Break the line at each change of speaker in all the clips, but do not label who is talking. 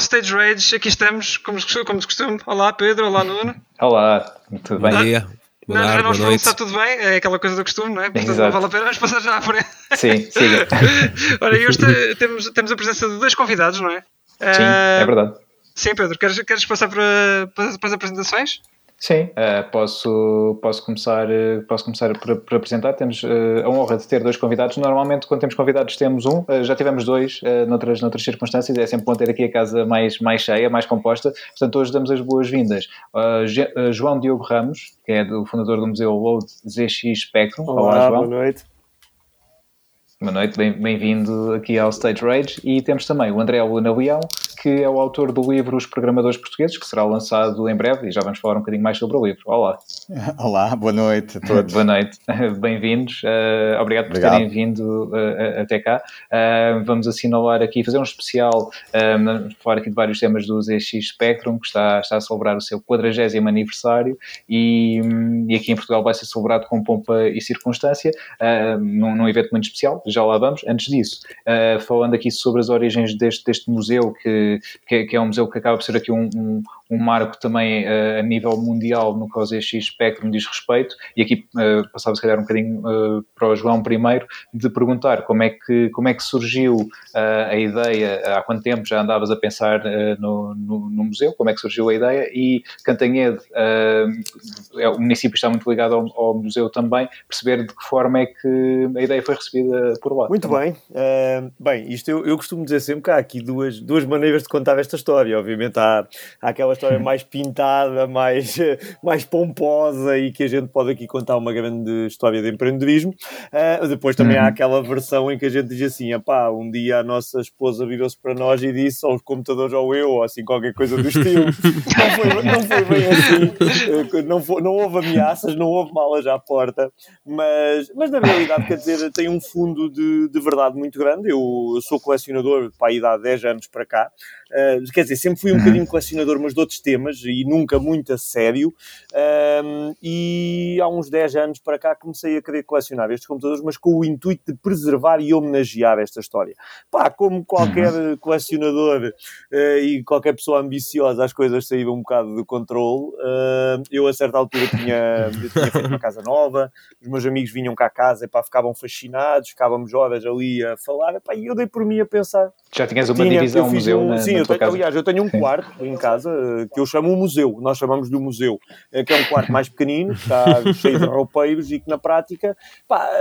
ao Stage Rage. Aqui estamos, como, como de costume. Olá, Pedro. Olá, Nuno.
Olá, tudo bem?
Bom dia.
Boa Nós já não falamos está tudo bem, é aquela coisa do costume, não é? Portanto, Exato. não vale a pena, vamos passar já à frente.
Sim, siga.
Ora, e hoje temos, temos a presença de dois convidados, não é?
Sim, uh, é verdade.
Sim, Pedro, queres, queres passar para, para, para as apresentações?
Sim, uh, posso, posso começar, uh, posso começar por, por apresentar. Temos uh, a honra de ter dois convidados. Normalmente, quando temos convidados, temos um. já tivemos dois noutras, noutras circunstâncias. É sempre bom ter aqui a casa mais, mais cheia, mais composta. Portanto, hoje damos as boas-vindas a João Diogo Ramos, que é o fundador do Museu Load ZX Spectrum.
Olá, Olá João. Boa noite.
Boa noite, bem-vindo aqui ao Stage Rage. E temos também o André Luna Leão, que é o autor do livro Os Programadores Portugueses, que será lançado em breve e já vamos falar um bocadinho mais sobre o livro. Olá.
Olá, boa noite a todos.
boa noite, bem-vindos. Uh, obrigado por obrigado. terem vindo uh, até cá. Uh, vamos assinalar aqui, fazer um especial, falar aqui de vários temas do ZX Spectrum, que está, está a celebrar o seu 40 aniversário e, um, e, aqui em Portugal vai ser celebrado com pompa e circunstância, num, num, evento muito especial, já lá vamos. Antes disso, falando aqui sobre as origens deste, deste museu que que, que, é um museu que acaba por ser aqui um, um, um marco também uh, a nível mundial no que ao ZX Spectrum diz respeito, e aqui uh, passava se calhar um bocadinho uh, para o João primeiro, de perguntar como é que, como é que surgiu a ideia, há quanto tempo já andavas a pensar no, no, no, museu, como é que surgiu a ideia, e Cantanhede, é, o município está muito ligado ao, ao, museu também, perceber de que forma é que a ideia foi recebida por lá.
Muito bem, bem, isto eu, eu costumo dizer sempre que há aqui duas, duas maneiras de contar esta história, obviamente há, há aquela história mais pintada, mais, mais pomposa e que a gente pode aqui contar uma grande história de empreendedorismo. Uh, depois também uhum. há aquela versão em que a gente diz assim: pá, um dia a nossa esposa virou-se para nós e disse aos computadores ou eu, ou assim qualquer coisa do estilo. não, foi, não foi bem assim, ah, não, foi, não houve ameaças, não houve malas à porta, mas, mas na realidade, quer dizer, tem um fundo de, de verdade muito grande. Eu, sou colecionador para a idade 10 anos para cá. Uh, quer dizer, sempre fui um uhum. bocadinho colecionador, mas de outros temas e nunca muito a sério. Um, e há uns 10 anos para cá comecei a querer colecionar estes computadores, mas com o intuito de preservar e homenagear esta história. Pá, como qualquer uhum. colecionador uh, e qualquer pessoa ambiciosa, as coisas saíram um bocado de controle. Uh, eu, a certa altura, tinha, tinha feito uma casa nova, os meus amigos vinham cá a casa e pá, ficavam fascinados, ficávamos horas ali a falar, e eu dei por mim a pensar.
Já tinhas uma tinha, divisão museu um, na,
Sim, eu tenho,
aliás,
eu tenho um quarto em casa que eu chamo um museu, nós chamamos de museu, eh, que é um quarto mais pequenino, está cheio de roupeiros e que na prática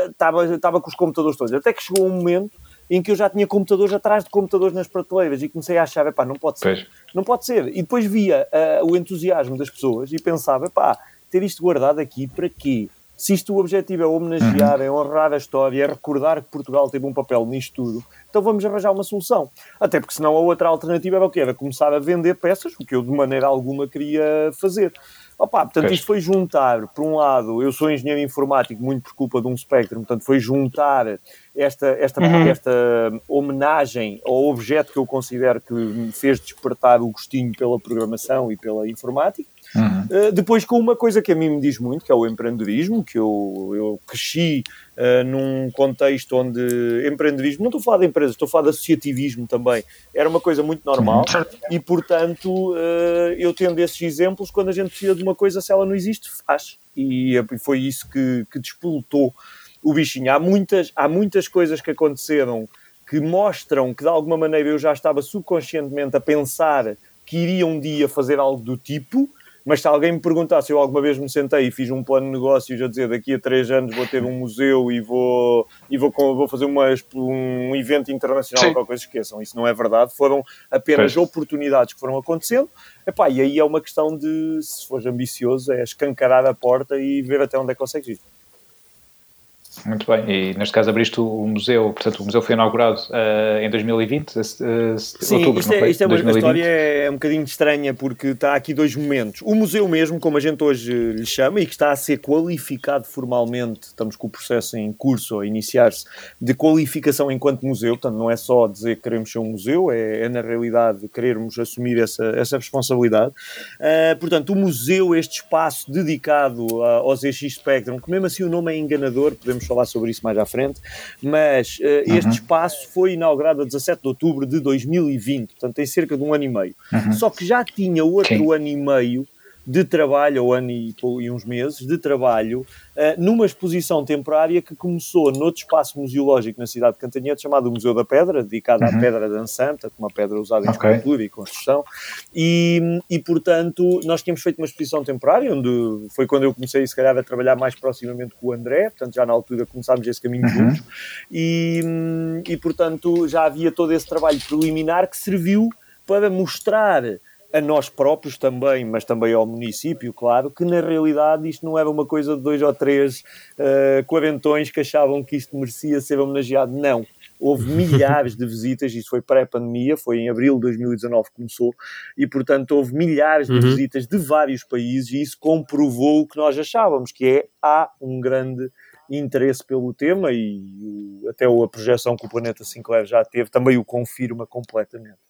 estava, estava com os computadores todos. Até que chegou um momento em que eu já tinha computadores atrás de computadores nas prateleiras e comecei a achar, pá, não pode ser, pois. não pode ser. E depois via uh, o entusiasmo das pessoas e pensava, pá, ter isto guardado aqui para quê? Se isto o objetivo é homenagear, uhum. é honrar a história, é recordar que Portugal teve um papel nisto tudo, então vamos arranjar uma solução. Até porque senão a outra alternativa era o quê? Era começar a vender peças, o que eu de maneira alguma queria fazer. Opa, portanto, isto foi juntar, por um lado, eu sou engenheiro informático muito por culpa de um Spectrum, portanto, foi juntar esta, esta, uhum. esta homenagem ao objeto que eu considero que me fez despertar o gostinho pela programação e pela informática, Uhum. Uh, depois com uma coisa que a mim me diz muito, que é o empreendedorismo, que eu, eu cresci uh, num contexto onde empreendedorismo, não estou a falar de empresas, estou a falar de associativismo também, era uma coisa muito normal uhum. e, portanto, uh, eu tendo esses exemplos, quando a gente precisa de uma coisa, se ela não existe, faz. E foi isso que, que despolutou o bichinho. Há muitas, há muitas coisas que aconteceram que mostram que, de alguma maneira, eu já estava subconscientemente a pensar que iria um dia fazer algo do tipo, mas se alguém me perguntar se eu alguma vez me sentei e fiz um plano de negócios a dizer daqui a três anos vou ter um museu e vou, e vou, vou fazer uma, um evento internacional ou qualquer coisa, esqueçam, isso não é verdade. Foram apenas pois. oportunidades que foram acontecendo. Epá, e aí é uma questão de, se fores ambicioso, é escancarar a porta e ver até onde é que consegues ir.
Muito bem, e neste caso abriste o museu, portanto o museu foi inaugurado uh, em 2020, uh,
Sim, outubro, isto é, isto é uma, a história é um bocadinho estranha porque está aqui dois momentos. O museu mesmo, como a gente hoje lhe chama, e que está a ser qualificado formalmente, estamos com o processo em curso a iniciar-se, de qualificação enquanto museu, portanto não é só dizer que queremos ser um museu, é, é na realidade querermos assumir essa, essa responsabilidade. Uh, portanto, o museu, este espaço dedicado uh, ao ZX Spectrum, que mesmo assim o nome é enganador, podemos falar sobre isso mais à frente, mas uh, este uhum. espaço foi inaugurado a 17 de outubro de 2020, portanto tem cerca de um ano e meio. Uhum. Só que já tinha outro ano e meio de trabalho, ou ano e, e uns meses, de trabalho, uh, numa exposição temporária que começou noutro espaço museológico na cidade de Cantanhete, chamado Museu da Pedra, dedicado uhum. à pedra dançante, uma pedra usada em okay. escultura e construção, e, e, portanto nós tínhamos feito uma exposição temporária, onde foi quando eu comecei, se calhar, a trabalhar mais proximamente com o André, portanto já na altura começámos esse caminho uhum. juntos, e, e portanto já havia todo esse trabalho preliminar que serviu para mostrar a nós próprios também, mas também ao município, claro, que na realidade isto não era uma coisa de dois ou três uh, quarentões que achavam que isto merecia ser homenageado. Não. Houve milhares de visitas, isso foi pré-pandemia, foi em abril de 2019 que começou, e portanto houve milhares de uhum. visitas de vários países e isso comprovou o que nós achávamos, que é há um grande interesse pelo tema e até a projeção que o Planeta Sinclair já teve também o confirma completamente.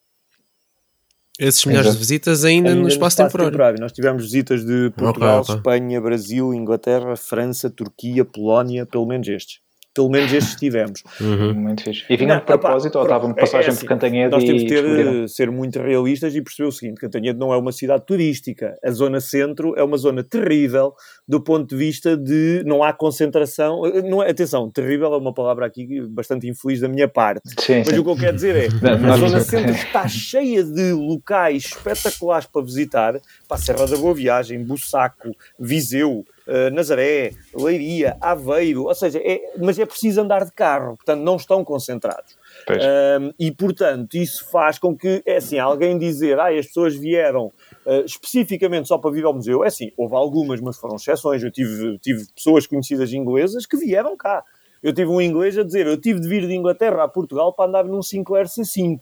Esses milhares Exato. de visitas ainda, ainda no, espaço no, espaço temporário. temporário.
Nós tivemos visitas de Portugal, okay, okay. Espanha, Brasil, Inglaterra, França, Turquia, Polónia, pelo menos estes. Pelo menos estes tivemos.
Uhum. Muito fixe. E vinham de propósito ou estavam de passagem é, é assim, por Cantanhede
Nós temos que ter, ser muito realistas e perceber o seguinte, Cantanhede não é uma cidade turística. A zona centro é uma zona terrível do ponto de vista de não há concentração. Não é, atenção, terrível é uma palavra aqui bastante infeliz da minha parte. Sim, Mas sim. o que eu quero dizer é, a zona centro está cheia de locais espetaculares para visitar. Para a Serra da Boa Viagem, Bussaco, Viseu, uh, Nazaré, Leiria, Aveiro, ou seja, é, mas é preciso andar de carro, portanto não estão concentrados. Um, e portanto isso faz com que, é assim, alguém dizer, ah, as pessoas vieram uh, especificamente só para vir ao museu, é assim, houve algumas, mas foram exceções. Eu tive, tive pessoas conhecidas inglesas que vieram cá. Eu tive um inglês a dizer, eu tive de vir de Inglaterra a Portugal para andar num Sinclair C5.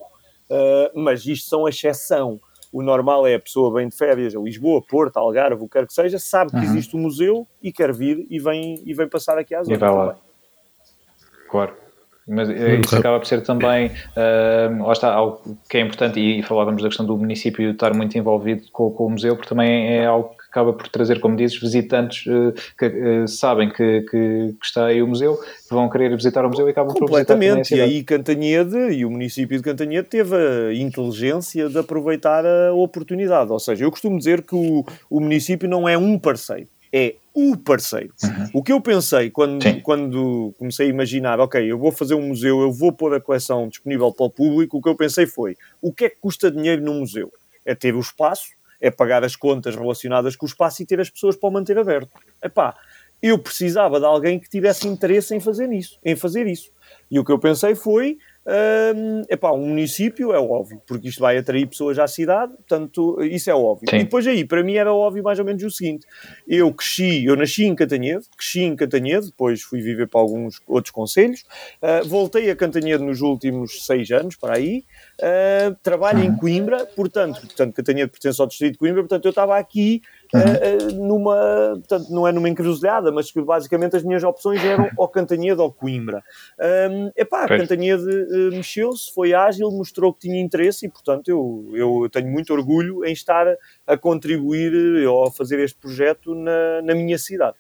Uh, mas isto são exceção. O normal é a pessoa vem de férias a Lisboa, Porto, Algarve, o que quer que seja, sabe que uhum. existe um museu e quer vir e vem, e vem passar aqui às
horas. E vai lá. Claro. Mas eh, isso acaba por ser também, uh, lá está, algo que é importante, e falávamos da questão do município estar muito envolvido com, com o museu, porque também é algo que acaba por trazer, como dizes, visitantes uh, que uh, sabem que, que, que, está aí o museu, que vão querer visitar o museu e acabam por visitar
Completamente, e aí Cantanhede e o município de Cantanhede teve a inteligência de aproveitar a oportunidade, ou seja, eu costumo dizer que o, o município não é um parceiro, é o parceiro. Uhum. O que eu pensei quando, quando comecei a imaginar, ok, eu vou fazer um museu, eu vou pôr a coleção disponível para o público, o que eu pensei foi, o que é que custa dinheiro num museu? É ter o espaço, é pagar as contas relacionadas com o espaço e ter as pessoas para o manter aberto. Epá, eu precisava de alguém que tivesse interesse em fazer isso, em fazer isso. E o que eu pensei foi, um, epá, um município é óbvio, porque isto vai atrair pessoas à cidade, portanto, isso é óbvio. Sim. E depois aí, para mim era óbvio mais ou menos o seguinte, eu cresci, eu nasci em Cantanhede, cresci em Cantanhede, depois fui viver para alguns outros conselhos, uh, voltei a Cantanhede nos últimos seis anos, para aí, uh, trabalho uhum. em Coimbra, portanto, portanto, Cantanhede pertence ao distrito de Coimbra, portanto, eu estava aqui uhum. numa, portanto, não é numa encruzilhada, mas que basicamente as minhas opções eram ou Cantanhede ou Coimbra. Um, epá, pois. Cantanhede uh, mexeu-se, foi ágil, mostrou que tinha interesse e, portanto, eu, eu tenho muito orgulho em estar a contribuir ou a fazer este projeto na, na minha cidade.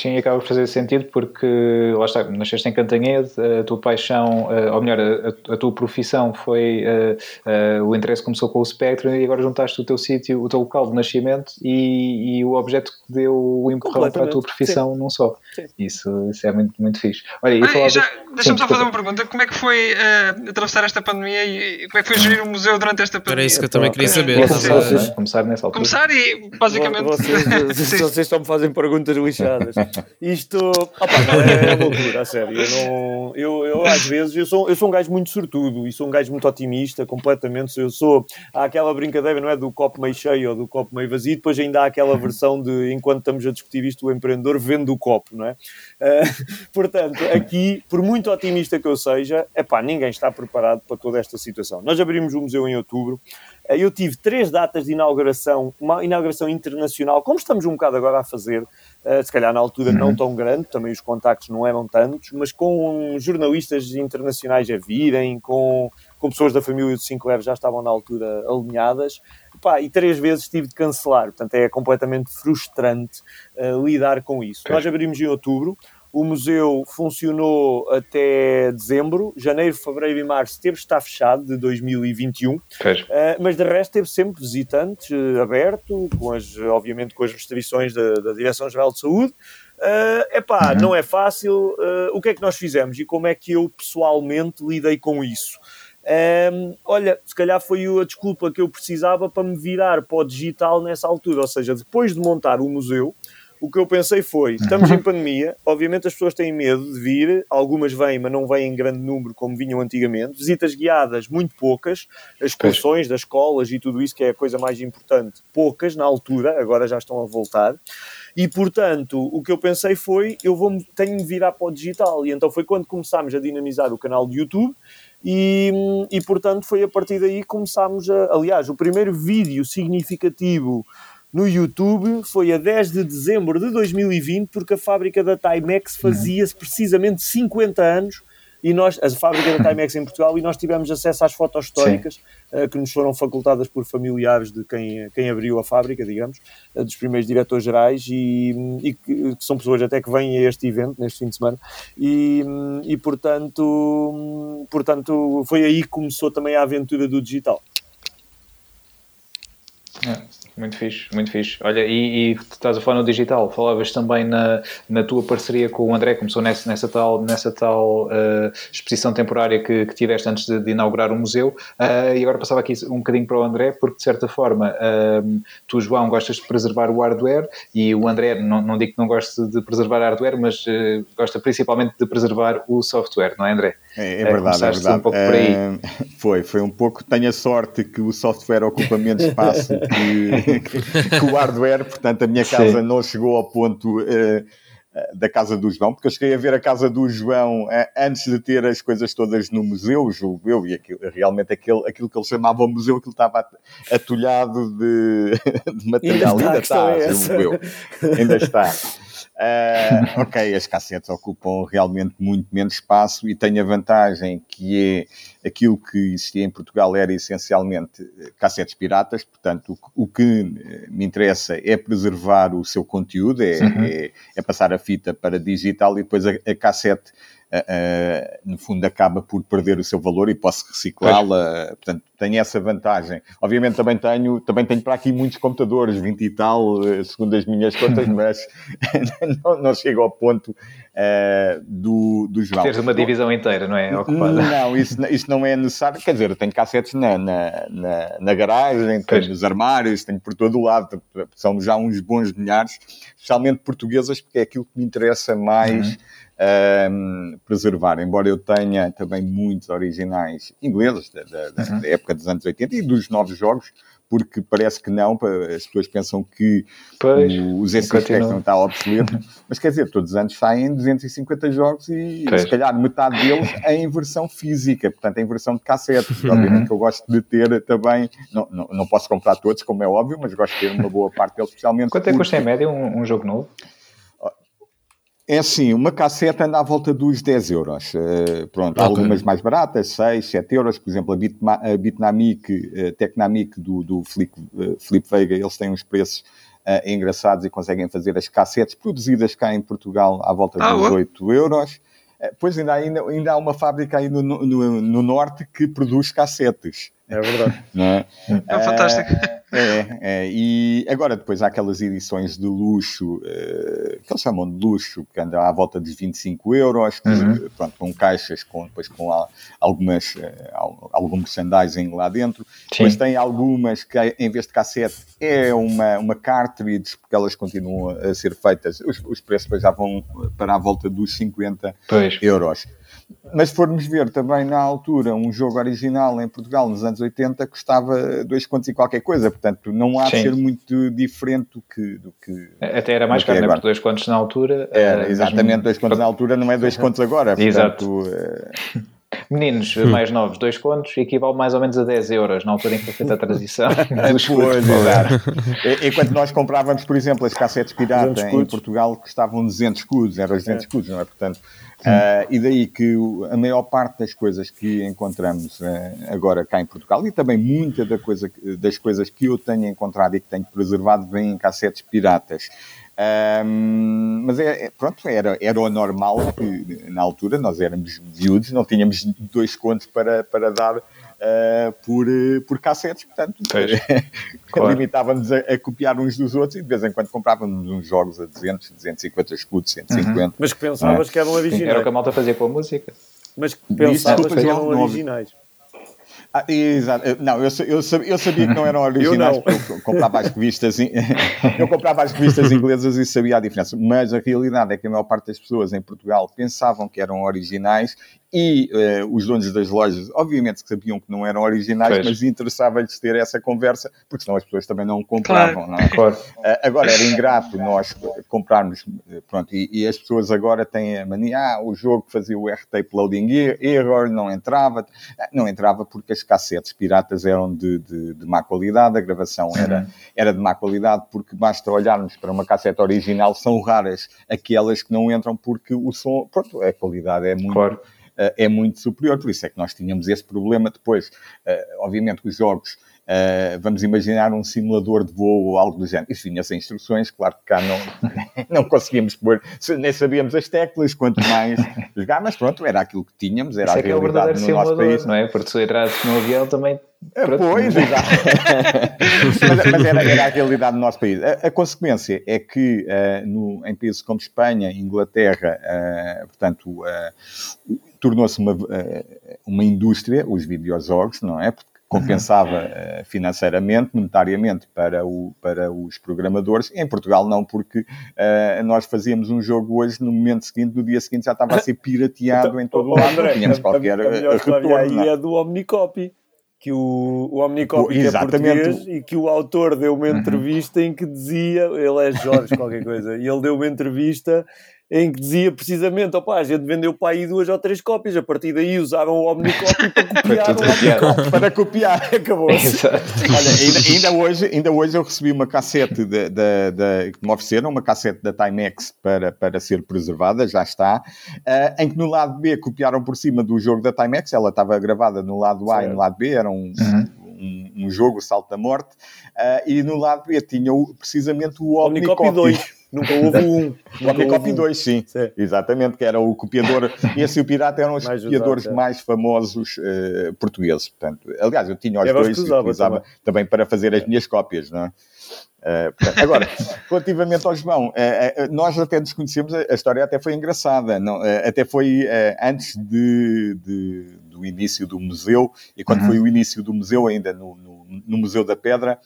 Sim, acaba por fazer sentido porque, lá está, nasceste em Cantanhede, a tua paixão, ou melhor, a, a tua profissão foi, uh, uh, o interesse começou com o Spectrum e agora juntaste o teu sítio, o teu local de nascimento e, e o objeto que deu o empurrão para a tua profissão Sim. não só. Isso, isso é muito, muito fixe.
Olha, ah, já, deixa-me só fazer uma pergunta, como é que foi uh, atravessar esta pandemia e como é que foi gerir o museu durante esta pandemia?
Era isso que eu também queria saber.
Começar, começar nessa altura.
Começar e, basicamente...
Vocês, vocês, vocês estão-me fazendo perguntas lixadas. Isto opa, não, é, é loucura, a sério. Eu, não, eu, eu, às vezes eu sou, eu sou um gajo muito sortudo e sou um gajo muito otimista, completamente. Eu sou. Há aquela brincadeira, não é? Do copo meio cheio ou do copo meio vazio, depois ainda há aquela versão de enquanto estamos a discutir isto, o empreendedor vende o copo, não é? Uh, portanto, aqui, por muito otimista que eu seja, epá, ninguém está preparado para toda esta situação. Nós abrimos o museu em outubro. Eu tive três datas de inauguração, uma inauguração internacional, como estamos um bocado agora a fazer, eh, se calhar na altura não uhum. tão grande, também os contactos não eram tantos, mas com jornalistas internacionais a virem, com, com pessoas da família do Sinclair já estavam na altura alinhadas, Pá, e três vezes tive de cancelar, portanto é completamente frustrante uh, lidar com isso. Nós abrimos em outubro, O museu funcionou até dezembro, janeiro, fevereiro e março teve está fechado de 2021, uh, eh, mas de resto teve sempre visitantes, uh, aberto, com as, obviamente com as restrições da, da Direção-Geral de Saúde. Uh, epá, uhum. não é fácil. Uh, o que é que nós fizemos e como é que eu pessoalmente lidei com isso? Um, olha, se calhar foi a desculpa que eu precisava para me virar para o digital nessa altura, ou seja, depois de montar o museu, o que eu pensei foi: estamos em pandemia, obviamente as pessoas têm medo de vir, algumas vêm, mas não vêm em grande número como vinham antigamente. Visitas guiadas, muito poucas, as excursões das escolas e tudo isso, que é a coisa mais importante, poucas na altura, agora já estão a voltar. E portanto, o que eu pensei foi: eu vou, tenho de virar para o digital. E então foi quando começámos a dinamizar o canal de YouTube. E, e portanto foi a partir daí que começámos a. Aliás, o primeiro vídeo significativo no YouTube foi a 10 de dezembro de 2020, porque a fábrica da Timex fazia-se precisamente 50 anos e nós, a fábrica da Timex em Portugal, e nós tivemos acesso às fotos históricas uh, que nos foram facultadas por familiares de quem, quem abriu a fábrica, digamos, uh, dos primeiros diretores gerais, e, e que, que, são pessoas até que vêm a este evento, neste fim de semana, e, e portanto, portanto foi aí que começou também a aventura do digital.
É. Muito fixe, muito fixe. Olha, e, e estás a falar no digital, falavas também na, na tua parceria com o André, começou nessa, nessa tal, nessa tal uh, exposição temporária que, que tiveste antes de, de inaugurar o museu, uh, e agora passava aqui um bocadinho para o André, porque de certa forma uh, tu, João, gostas de preservar o hardware e o André, não, não digo que não goste de preservar hardware, mas gosta principalmente de preservar o software, não é, André?
É, é verdade, é verdade. Um pouco por aí. foi, foi um pouco. Tenho a sorte que o software ocupa menos espaço que, que o hardware, portanto a minha casa Sim. não chegou ao ponto uh, da casa do João, porque eu cheguei a ver a casa do João uh, antes de ter as coisas todas no museu, julgo eu, e aquilo, realmente aquele, aquilo que ele chamava museu, aquilo estava atulhado de, de material, ainda está, ainda está julgo eu, ainda está. Uh, ok, as cassetes ocupam realmente muito menos espaço e tem a vantagem que é aquilo que existia em Portugal era essencialmente cassetes piratas, portanto o, o que me interessa é preservar o seu conteúdo, é, uhum. é, é passar a fita para digital e depois a, a cassete no fundo acaba por perder o seu valor e posso reciclá-la, portanto tenho essa vantagem. Obviamente também tenho, também tenho para aqui muitos computadores, 20 e tal, eh, segundo as minhas contas, mas não, não chego ao ponto uh, do, do João.
Teres uma divisão inteira, não é? Ocupada.
Não, isso, isso não é necessário, quer dizer, eu tenho cassetes na, na, na, na garagem, tenho nos armários, tenho por todo o lado, são já uns bons milhares, especialmente portuguesas, porque é aquilo que me interessa mais. Uhum um, preservar, embora eu tenha também muitos originais ingleses da, da, uhum. da, época dos anos 80 e dos novos jogos, porque parece que não, as pessoas pensam que pois, o, os SX não está obsoleto, mas quer dizer, todos os anos saem 250 jogos e pois. se calhar metade deles em versão física, portanto em versão de cassete. Uhum. Obviamente que eu gosto de ter também, não, não, não, posso comprar todos, como é óbvio, mas gosto de ter uma boa parte deles, especialmente.
Quanto é que custa em média um, um jogo novo?
É assim, uma cassete anda à volta dos 10 euros. Uh, pronto, okay. algumas mais baratas, 6, 7 euros. Por exemplo, a, Bitma, a Bitnamic, a eh, Tecnamic do, do Flip, uh, Flip Veiga, eles têm uns preços uh, engraçados e conseguem fazer as cassetes produzidas cá em Portugal à volta ah, dos 8 euros. Pois ainda, ainda, ainda há uma fábrica aí no, no, no norte que produz cassetes.
É verdade.
Não é?
é fantástico.
É, é, e agora depois há aquelas edições de luxo, uh, que eles chamam de luxo, que andam à volta de 25 euros, uhum. pronto, com caixas, com, depois com algumas, uh, algum merchandising lá dentro, Sim. mas tem algumas que em vez de cassete é uma, uma cartridge, porque elas continuam a ser feitas, os, os preços depois já vão para a volta dos 50 pois. euros. Mas se formos ver também na altura, um jogo original em Portugal nos anos 80 custava dois contos e qualquer coisa, portanto não há Sim. de ser muito diferente do que. Do que
Até era mais caro, né? Porque dois contos na altura.
Era, uh, exatamente, mesmo... dois contos na altura não é dois contos agora. Portanto,
Exato. Uh... Meninos mais novos, dois contos, equivale mais ou menos a 10 euros na altura em que foi feita a transição.
pois, Enquanto nós comprávamos, por exemplo, as cassetes pirata em Portugal custavam 200 escudos, eram 200 é. escudos, não é? Portanto, Uh, e daí que a maior parte das coisas que encontramos uh, agora cá em Portugal e também muita da coisa, das coisas que eu tenho encontrado e que tenho preservado vêm em cassetes piratas. Um, mas é, é, pronto, era, era o normal que na altura nós éramos miúdos, não tínhamos dois contos para, para dar uh, por, por cassetes, portanto claro. limitávamos a, a, copiar uns dos outros e de vez em quando comprávamos uns jogos a 200, 250 escudos, 150. Uhum.
Mas que pensavas é? que eram originais.
Era o que a malta fazia com a música.
Mas que pensavas que eram originais.
Ah, exato. Não, eu, eu, sabia, eu sabia que não eram originais, eu, não. eu comprava as revistas, eu comprava as revistas inglesas e sabia a diferença. Mas a realidade é que a maior parte das pessoas em Portugal pensavam que eram originais e uh, os donos das lojas, obviamente que sabiam que não eram originais, pois. mas interessava-lhes ter essa conversa, porque senão as pessoas também não compravam, claro. não é? Claro. Uh, agora, era ingrato nós comprarmos, eh, pronto, e, e, as pessoas agora têm a mania, ah, o jogo fazia o R-Tape Loading Error, não entrava, não entrava porque as cassetes piratas eram de, de, de má qualidade, a gravação era, era de má qualidade, porque basta olharmos para uma cassete original, são raras aquelas que não entram porque o som, pronto, a qualidade é muito... Claro é muito superior. Por isso é que nós tínhamos esse problema depois. obviamente, os jogos Uh, vamos imaginar um simulador de voo ou algo do género. Isso vinha sem instruções, claro que cá não, não conseguíamos pôr, nem sabíamos as teclas, quanto mais jogar, mas pronto, era aquilo que tínhamos, era Isso a é realidade é no nosso país.
Não é? Porque se entrasse no avião também.
Eh, pronto. Pois, exato. mas, mas era, era, a realidade do nosso país. A, a consequência é que uh, no, em países como Espanha, Inglaterra, uh, portanto, tornou-se uma, uma indústria, os videojogos, não é? Compensava uh, financeiramente, monetariamente para, o, para os programadores. Em Portugal não, porque uh, nós fazíamos um jogo hoje, no momento seguinte, no dia seguinte já estava a ser pirateado então, em todo o lado, André, não tínhamos qualquer a, a, a retorno.
aí é do Omnicopy que o, o Omnicopy é português e que o autor deu uma uhum. entrevista em que dizia, ele é Jorge qualquer coisa, e ele deu uma entrevista em que dizia precisamente, opá, a gente vendeu para aí duas ou três cópias, a partir daí usaram o Omnicopy para copiar o Omnicopy.
para copiar, acabou. Olha, ainda, ainda, hoje, ainda hoje eu recebi uma cassete de, de, de, que me ofereceram, uma cassete da Timex para, para ser preservada, já está, uh, em que no lado B copiaram por cima do jogo da Timex, ela estava gravada no lado A certo. e no lado B, era um, uhum. um, um, jogo, Salto da Morte, uh, e no lado B tinha o, precisamente o Omnicopy. Omnicopy 2.
Nunca houve um.
O Omnicopy 2, sim. sim. Exatamente, que era o copiador. Esse e o Pirata eram os mais copiadores usado, é. mais famosos uh, portugueses. Portanto, aliás, eu tinha os eu dois e utilizava também. também. para fazer as minhas cópias, não é? Uh, portanto, agora, relativamente ao João, uh, uh, nós até nos conhecemos, a, história até foi engraçada, não, até foi antes de, de, do início do museu, e quando uhum. foi o início do museu, ainda no, no no Museu da Pedra,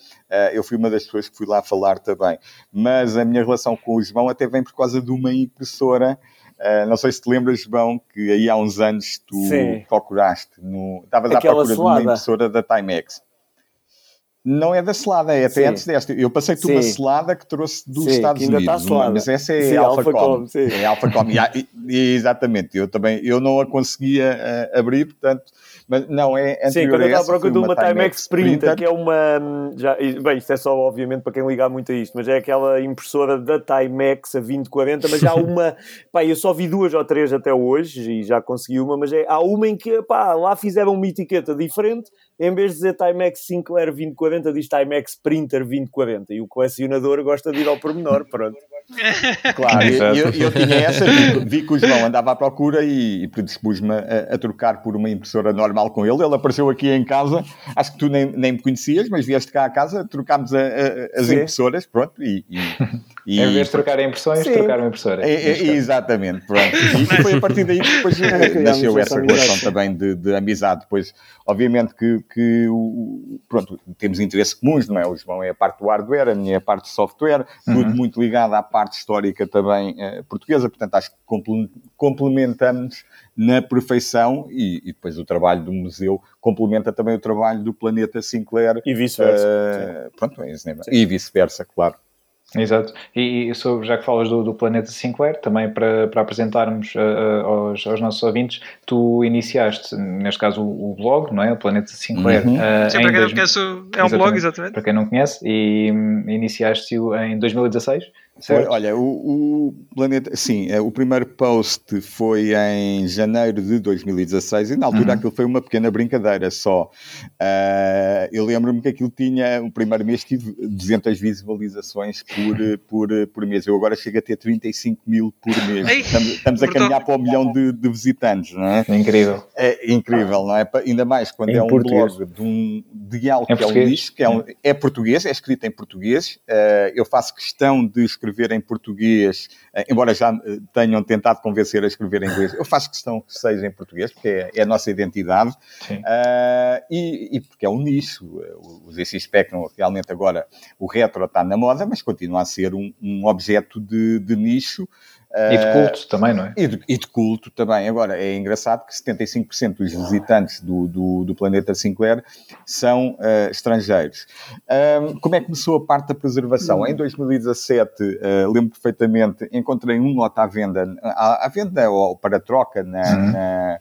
eu fui uma das pessoas que fui lá falar também. Mas a minha relação com o João até vem por causa de uma impressora. Uh, não sei se te lembras, João, que aí há uns anos tu Sim. procuraste, no, estavas à procura selada. de uma impressora da Timex. Não é da selada, é até sim. antes desta. Eu passei-te uma selada que trouxe dos sim, Estados ainda Unidos, está selada. mas essa é sim, Alphacom. É Alphacom, exatamente. Eu também, eu não a conseguia uh, abrir, portanto, mas não, é anterior
Sim, quando eu estava à procura de uma Timex Printer, Printer, que é uma. Já, bem, isto é só, obviamente, para quem ligar muito a isto, mas é aquela impressora da Timex a 2040, mas há uma. pá, eu só vi duas ou três até hoje e já consegui uma, mas é, há uma em que, pá, lá fizeram uma etiqueta diferente, em vez de dizer Timex Sinclair 2040, diz Timex Printer 2040 e o colecionador gosta de ir ao pormenor, pronto.
Claro, eu, eu, eu, tinha essa, vi, que o João andava à procura e, e predispus-me a, a, trocar por uma impressora normal com ele. Ele apareceu aqui em casa, acho que tu nem, nem me conhecias, mas vieste cá a casa, trocámos a, a, as Sim. impressoras, pronto. E, e,
e, em vez de trocar impressões, Sim. trocaram impressoras. É,
é, exatamente, pronto. E foi a partir daí que depois nasceu essa relação também de, de, amizade. Depois, obviamente que, que o, pronto, temos interesses comuns, não é? O João é a parte do hardware, a minha é a parte do software, tudo uhum. muito ligado à parte histórica também eh, portuguesa, portanto acho que complementamos na perfeição e, e, depois o trabalho do museu complementa também o trabalho do Planeta Sinclair.
E vice-versa. Uh,
pronto, é e vice-versa, claro.
Exato. E, e sobre, já que falas do, do Planeta Sinclair, também para, para apresentarmos uh, aos, aos, nossos ouvintes, tu iniciaste, neste caso, o, o blog, não é? O Planeta Sinclair.
Uhum. Uh, Sim, para quem não conhece, é um blog, exatamente.
Para quem não conhece, e um, iniciaste-o em 2016.
Foi, olha, o, o, Planeta. Sim, é, o primeiro post foi em janeiro de 2016 e na altura uhum. aquilo foi uma pequena brincadeira só. Uh, eu lembro-me que aquilo tinha. O primeiro mês tive 200 visualizações por, por, por mês. Eu agora chego a ter 35 mil por mês. Ei, estamos, estamos a caminhar para um milhão de, de, visitantes, não é?
é incrível.
É incrível, não é? Ainda mais quando em é um português. blog de, um, de algo que é um lixo, que é, um, é português, é escrito em português. Uh, eu faço questão de escrever em português, eh, embora já eh, tenham tentado convencer a escrever em inglês, eu faço questão que seja em português, porque é, é a nossa identidade, uh, e, e, porque é um nicho. O ZX Spectrum, realmente agora, o retro está na moda, mas continua a ser um, um objeto de, de nicho,
e de culto também, não é?
E de, e de, culto também. Agora, é engraçado que 75% dos visitantes do, do, do, planeta Sinclair são uh, estrangeiros. Um, como é que começou a parte da preservação? Em 2017, uh, lembro perfeitamente, encontrei um lote à venda, à, à venda ou para troca na, uhum. na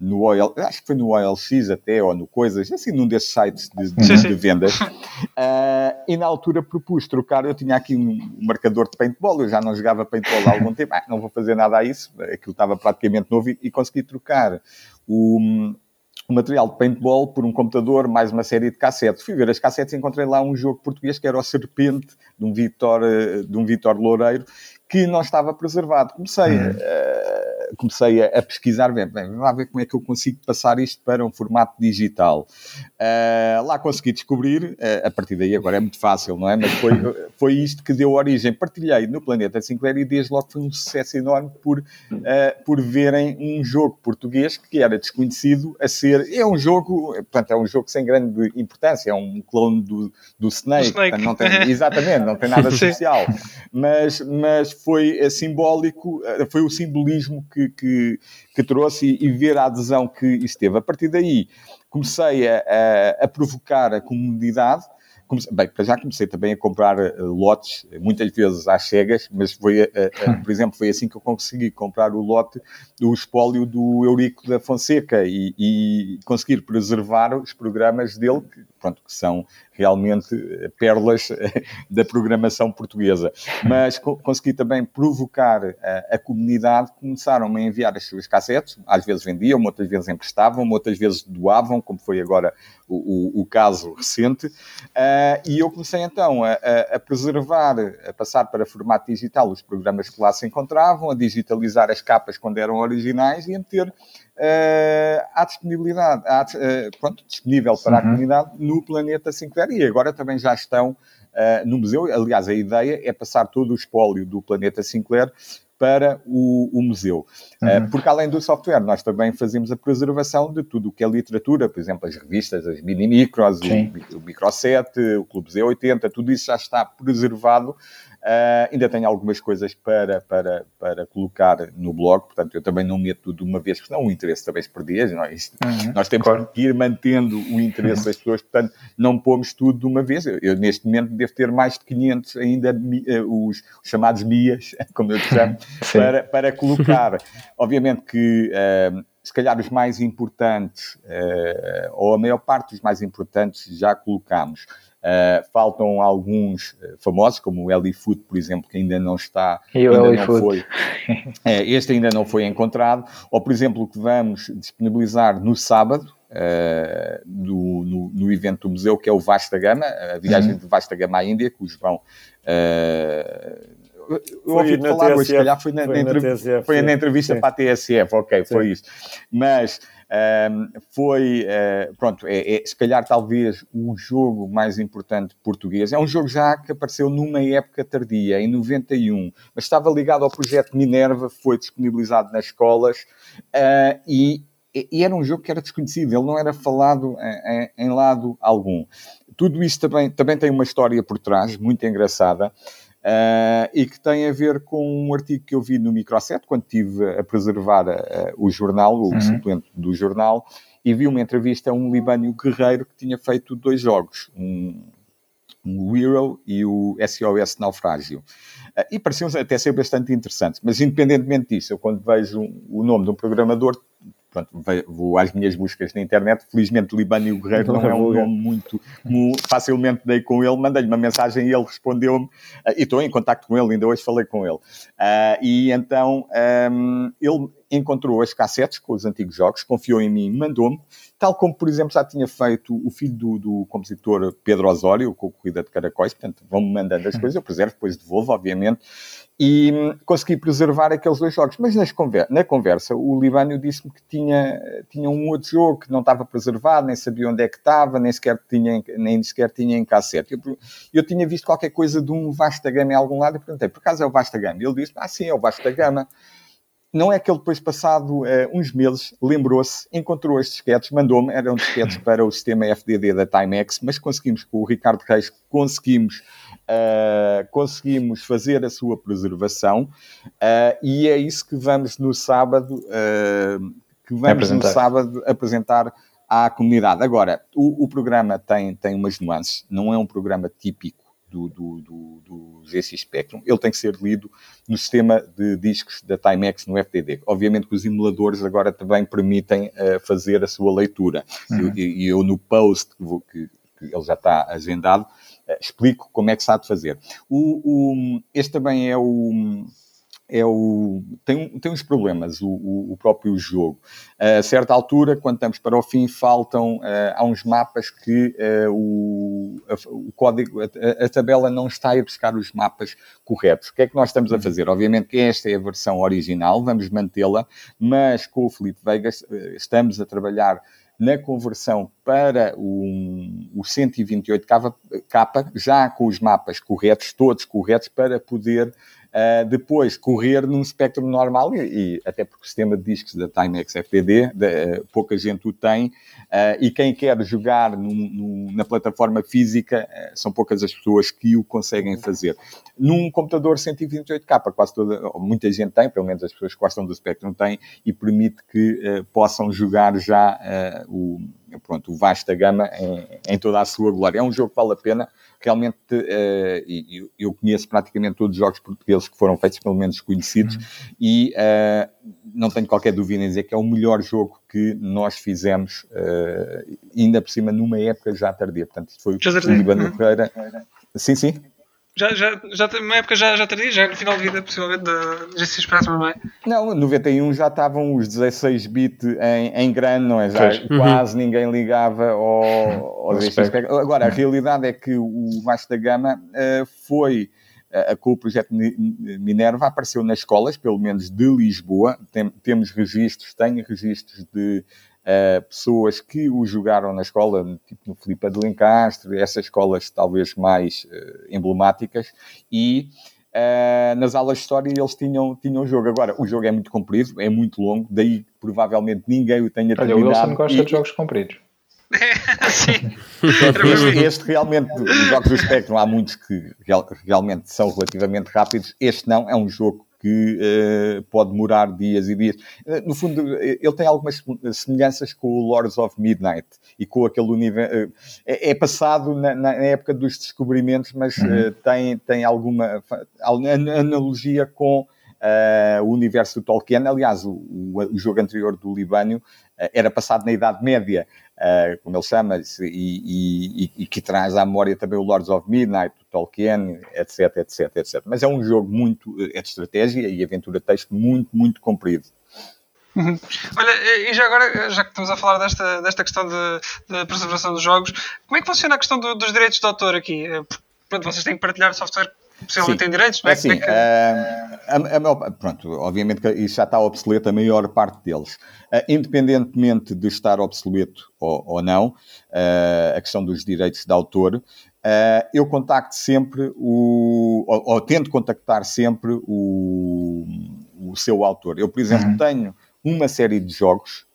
no OL, acho que foi no OLX até, ou no Coisas, assim, num desses sites de, de, de vendas. Uh, e na altura propus trocar, eu tinha aqui um marcador de paintball, eu já não jogava paintball há algum tempo, ah, não vou fazer nada a isso, aquilo estava praticamente novo e, e consegui trocar o, o material de paintball por um computador, mais uma série de cassetes. Fui ver as cassetes e encontrei lá um jogo português que era o Serpente, de um Vitor, de um Vitor Loureiro, que não estava preservado. Comecei, uhum. uh, comecei a, a, pesquisar, bem, bem, vamos lá ver como é que eu consigo passar isto para um formato digital. Uh, lá consegui descobrir, uh, a partir daí agora é muito fácil, não é? Mas foi, foi isto que deu origem. Partilhei no Planeta Sinclair e desde logo foi um sucesso enorme por, por verem um jogo português que era desconhecido a ser. É um jogo, portanto, é um jogo sem grande importância, é um clone do, do Snake. Snake. Portanto, não tem, exatamente, não tem nada especial. Mas, mas foi é, simbólico, eh, foi o simbolismo que, que, que trouxe e, e, ver a adesão que isso teve. A partir daí comecei a, a, a provocar a comunidade. Comecei, bem, já comecei também a comprar uh, lotes, muitas vezes às cegas, mas foi, por exemplo, foi assim que eu consegui comprar o lote do espólio do Eurico da Fonseca e, e conseguir preservar os programas dele, que, pronto, que são realmente eh, pérolas eh, da programação portuguesa. Mas co consegui também provocar a, a comunidade, começaram a enviar as suas cassetes, às vezes vendiam, outras vezes emprestavam, outras vezes doavam, como foi agora o, o, o caso recente, uh, e eu comecei então a, a, preservar, a passar para formato digital os programas que lá se encontravam, a digitalizar as capas quando eram originais e a meter uh, à disponibilidade, à, uh, pronto, disponível para uhum. a comunidade no planeta Sinclair e agora também já estão uh, no museu. Aliás, a ideia é passar todo o espólio do planeta Sinclair para o, o museu. Uhum. Uh, porque além do software, nós também fazemos a preservação de tudo o que é literatura, por exemplo, as revistas, as mini-micros, o, o Micro 7, o Clube Z80, tudo isso já está preservado Uh, ainda tenho algumas coisas para, para, para colocar no blog, portanto, eu também não meto tudo de uma vez, porque senão o interesse também se perdia. Nós, uhum, nós temos claro. que ir mantendo o interesse das pessoas, portanto, não pomos tudo de uma vez. Eu, eu neste momento, devo ter mais de 500 ainda, uh, os, os, chamados MIAs, como eu te chamo, para, para colocar. Obviamente que. Uh, se calhar os mais importantes, ou a maior parte dos mais importantes, já colocamos. Uh, faltam alguns eh, famosos, como o Elifoot, por exemplo, que ainda não está,
e
ainda
não foi.
É, este ainda não foi encontrado. Ou, por exemplo, o que vamos disponibilizar no sábado, uh, do, no, no, evento do museu, que é o Vasta Gama, a viagem uhum. de Vasta Gama à Índia, que os vão. Uh, eu ouvi falar hoje, se calhar foi na, foi na, na, TSF, foi na entrevista sim. para a TSF, ok, sim. foi isso. Mas foi, uh, pronto, é, é, se calhar talvez o jogo mais importante português. É um jogo já que apareceu numa época tardia, em 91, mas estava ligado ao projeto Minerva, foi disponibilizado nas escolas uh, e, e, era um jogo que era desconhecido, ele não era falado em, em lado algum. Tudo isso também, também tem uma história por trás, muito engraçada. Uh, e que tem a ver com um artigo que eu vi no Microset, quando estive a preservar uh, o jornal, o uhum. suplemento do jornal, e vi uma entrevista a um libânio guerreiro que tinha feito dois jogos, um, um Hero e o SOS Naufrágio. Uh, e pareciam até ser bastante interessantes, mas independentemente disso, eu quando vejo um, o nome de um programador, pronto, vou às minhas buscas na internet. Felizmente, Libânio Guerreiro não, não é um nome muito facilmente dei com ele. Mandei-lhe uma mensagem e ele respondeu-me. Uh, e estou em contato com ele, ainda hoje falei com ele. Uh, e então um, ele encontrou as cassetes com os antigos jogos, confiou em mim, mandou-me, tal como, por exemplo, já tinha feito o filho do, do compositor Pedro Osório, com a Corrida de Caracóis, portanto, vão-me mandando as coisas, eu preservo, depois devolvo, obviamente, e hum, consegui preservar aqueles dois jogos. Mas conver na conversa, o Libânio disse-me que tinha, tinha um outro jogo que não estava preservado, nem sabia onde é que estava, nem sequer tinha, nem sequer tinha em cassete. Eu, eu tinha visto qualquer coisa de um Vasta Gama em algum lado e perguntei, por acaso é o Vasta Gama? Ele disse, ah, sim, é o Vasta Gama. Não é que ele depois, passado uh, uns meses, lembrou-se, encontrou estes disquetes, mandou-me, eram disquetes para o sistema FDD da Timex, mas conseguimos, com o Ricardo Reis, conseguimos Uh, conseguimos fazer a sua preservação uh, e é isso que vamos no sábado que vamos apresentar. no sábado apresentar à comunidade. Agora, o, o, programa tem, tem umas nuances, não é um programa típico do, do, do, GC Spectrum, ele tem que ser lido no sistema de discos da Timex no FDD. Obviamente que os emuladores agora também permitem fazer a sua leitura. Uhum. E eu, eu, no post que, vou, que, que ele já está agendado, eh, explico como é que se há de fazer. O, o, este também é o. É o, tem, tem uns problemas, o, o, o, próprio jogo. A certa altura, quando estamos para o fim, faltam, uh, há uns mapas que uh, o, a, o código, a, a, tabela não está a buscar os mapas corretos. O que é que nós estamos a uhum. fazer? Obviamente que esta é a versão original, vamos mantê-la, mas com o Felipe Vegas estamos a trabalhar na conversão para o, o 128 capa, já com os mapas corretos, todos corretos, para poder uh, depois correr num espectro normal e, e, até porque o sistema de discos da Timex FDD, de, uh, pouca gente o tem, uh, e quem quer jogar na plataforma física, são poucas as pessoas que o conseguem fazer. Num computador 128K, quase toda, muita gente tem, pelo menos as pessoas que gostam do Spectrum têm, e permite que possam jogar já o pronto, o vasta gama em, em, toda a sua glória. É um jogo que vale a pena, realmente, uh, e, eu conheço praticamente todos os jogos portugueses que foram feitos, pelo menos conhecidos, uhum. e uh, não tenho qualquer dúvida em dizer que é o melhor jogo que nós fizemos, uh, ainda por cima numa época já tardia. Portanto, isto foi o Líbano uhum. Ferreira. Sim, sim.
Já, já, já, uma época já, já tardia, já no final de vida, possivelmente, da GC Express, não é?
Não, 91 já estavam os 16 bit em, em grande, não é? Já uhum. quase ninguém ligava ao, ao GC Express. Agora, a realidade é que o Vasta Gama uh, foi uh, com o projeto Minerva apareceu nas escolas, pelo menos de Lisboa. Tem, temos registros, tenho registros de uh, pessoas que o jogaram na escola, tipo no Filipe de Lencastre, essas escolas talvez mais uh, emblemáticas, e uh, nas aulas de história eles tinham, tinham jogo. Agora, o jogo é muito comprido, é muito longo, daí provavelmente ninguém o tenha terminado.
Olha, o Wilson gosta e... de jogos compridos.
Sim.
Este, este, realmente, os jogos do Spectrum, há muitos que real, realmente são relativamente rápidos. Este não, é um jogo que uh, pode demorar dias e dias. Uh, no fundo, ele tem algumas semelhanças com o Lords of Midnight e com aquele universo. Uh, é, é, passado na, na, época dos descobrimentos, mas uhum. tem, tem alguma analogia com. Uh, o universo do Tolkien. Aliás, o, o, o jogo anterior do Libânio uh, era passado na Idade Média uh, como ele chama, e, e, e, que traz à memória também o Lords of Midnight, o Tolkien, etc, etc, etc. Mas é um jogo muito, eh, é de estratégia e aventura texto muito, muito comprido.
Uhum. Olha, e já agora, já que estamos a falar desta, desta questão de preservação dos jogos, como é que funciona a questão do, dos direitos de autor aqui? Eh, pronto, vocês têm que partilhar software Possivelmente tem direitos, não é?
é assim, que... uh, a, a, pronto, obviamente que isso já está obsoleto a maior parte deles. Uh, independentemente de estar obsoleto ou, ou não, uh, a questão dos direitos de autor, eu contacto sempre o. Ou, ou, tento contactar sempre o, o seu autor. Eu, por exemplo, uhum. tenho uma série de jogos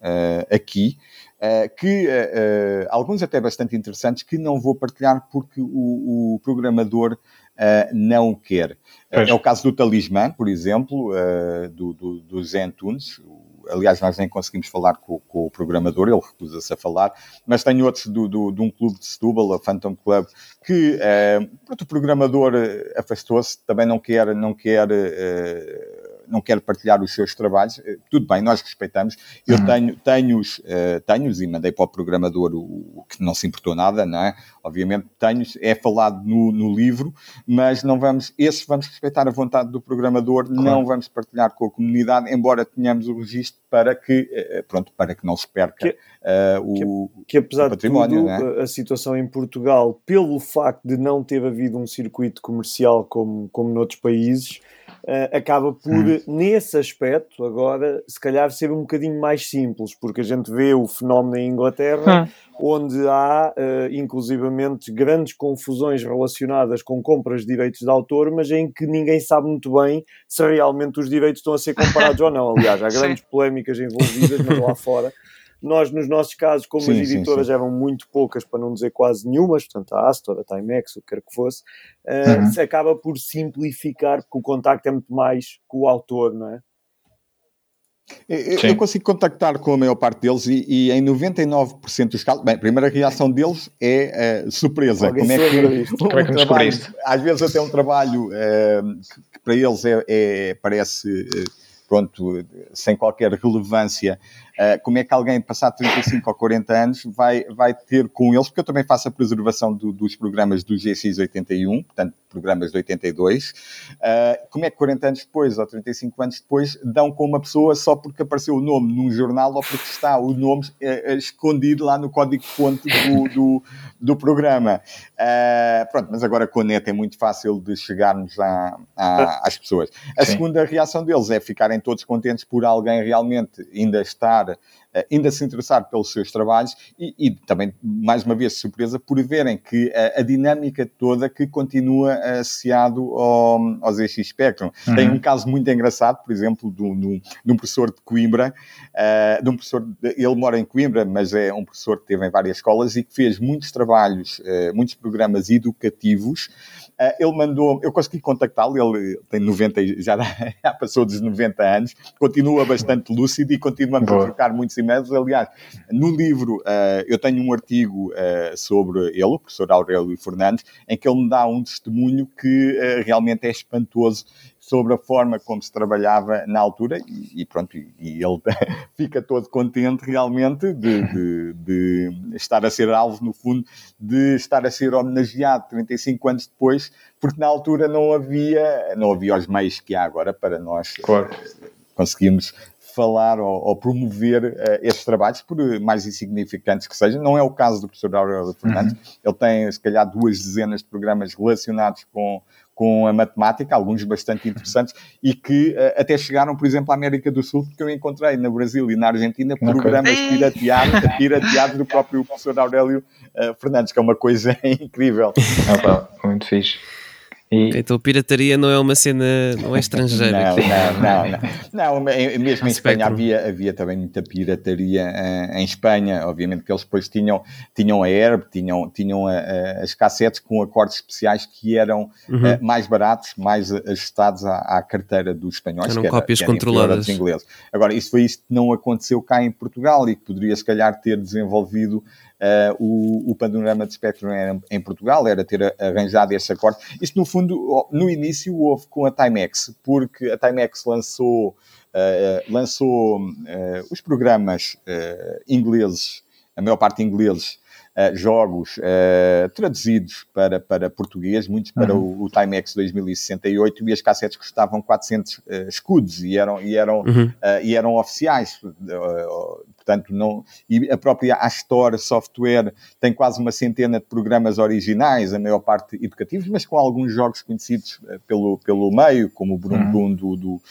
aqui. Uh, que uh, uh, alguns até bastante interessantes que não vou partilhar porque o, o programador uh, não quer. Pois. É o caso do Talismã, por exemplo, uh, do, do, do Zé Antunes. Aliás, nós nem conseguimos falar com, com o programador, ele recusa-se a falar, mas tenho outros do, do, de um clube de Setúbal, a Phantom Club, que uh, o programador afastou-se, também não quer, não quer não quer partilhar os seus trabalhos, tudo bem, nós respeitamos. Eu uhum. tenho, tenho-os, tenho e mandei para o programador o, o, que não se importou nada, não é? Obviamente tenho é falado no, no livro, mas não vamos, esses vamos respeitar a vontade do programador, claro. não vamos partilhar com a comunidade, embora tenhamos o registro para que, pronto, para que não se perca que, uh, o,
que, que apesar de tudo, é? a situação em Portugal, pelo facto de não ter havido um circuito comercial como, como noutros países, uh, acaba por, hum. nesse aspecto, agora, se calhar ser um bocadinho mais simples, porque a gente vê o fenómeno em Inglaterra, hum. Onde há, uh, inclusivamente, grandes confusões relacionadas com compras de direitos de autor, mas em que ninguém sabe muito bem se realmente os direitos estão a ser comparados ou não. Aliás, há grandes polémicas envolvidas, mas lá fora nós, nos nossos casos, como sim, as editoras sim, sim. eram muito poucas, para não dizer quase nenhumas, portanto a Astor, a Timex, o que quer que fosse, uh, uhum. se acaba por simplificar, porque o contacto é muito mais com o autor, não é?
Eu, eu, consigo contactar com a maior parte deles e, e em 99% dos casos, bem, a primeira reação deles é uh, surpresa.
Como é, que, um, Como é que, um trabalho,
Às vezes até um trabalho uh, que, que, para eles é, é parece uh, pronto, sem qualquer relevância, Uh, como é que alguém, passado 35 ou 40 anos, vai, vai ter com eles, porque eu também faço a preservação do, dos programas do GX81, portanto, programas de 82, uh, eh, como é que 40 anos depois, ou 35 anos depois, dão com uma pessoa só porque apareceu o nome num jornal ou porque está o nome uh, escondido lá no código-fonte do, do, do, programa. pronto, mas agora com a net é muito fácil de chegarmos a, a, às pessoas. A Sim. segunda reação deles é ficarem todos contentes por alguém realmente ainda estar estar eh, ainda se interessar pelos seus trabalhos e, e, também, mais uma vez, surpresa por verem que a, a dinâmica toda que continua associado ao, ao ZX Spectrum. Uhum. Tem um caso muito engraçado, por exemplo, de um, de um professor de Coimbra, uh, de um professor, de, ele mora em Coimbra, mas é um professor que teve em várias escolas e que fez muitos trabalhos, uh, muitos programas educativos Uh, ele mandou, eu consegui contactá-lo, ele tem 90, já, já, passou dos 90 anos, continua bastante lúcido e continuamos Boa. a trocar muitos Aliás, no livro uh, eu tenho um artigo uh, sobre ele, o professor Aurélio Fernandes, em que ele me dá um testemunho que realmente é espantoso sobre a forma como se trabalhava na altura e, e pronto, e, e, ele fica todo contente realmente de, de, de, estar a ser alvo, no fundo, de estar a ser homenageado 35 anos depois, porque na altura não havia, não havia os meios que há agora para nós claro. conseguirmos falar ou, ou promover uh, estes trabalhos, por mais insignificantes que sejam. Não é o caso do professor Aurélio Fernandes. Uhum. Ele tem, se calhar, duas dezenas de programas relacionados com, com a matemática, alguns bastante interessantes, e que uh, até chegaram, por exemplo, à América do Sul, porque eu encontrei no Brasil e na Argentina programas okay. pirateados, pirateados do próprio professor Aurélio uh, Fernandes, que é uma coisa incrível.
Ah, muito fixe.
E... Então pirataria não é uma cena, não é estrangeira.
não, não, não, não. Mesmo em Espanha havia, havia também muita pirataria uh, em Espanha. Obviamente que eles depois tinham, tinham a Herb, tinham, tinham as cassetes com acordes especiais que eram uhum. uh, mais baratos, mais ajustados à, carteira dos espanhóis.
Eram cópias controladas.
ingleses. Agora, isso foi isso que não aconteceu cá em Portugal e que poderia se calhar ter desenvolvido Uh, o, o, panorama de Spectrum era, em Portugal era ter arranjado esse acorde. Isto, no fundo, no início houve com a Timex, porque a Timex lançou, uh, lançou uh, os programas ingleses, a maior parte ingleses, Uh, jogos uh, traduzidos para, para português, muitos para uhum. o, o Timex 2068, e as cassetes custavam 400 uh, escudos e eram, e eram, uhum. e eram oficiais portanto não e a própria Astor Software tem quase uma centena de programas originais, a maior parte educativos, mas com alguns jogos conhecidos uh, pelo, pelo meio, como o Brum Brum uhum. do, do,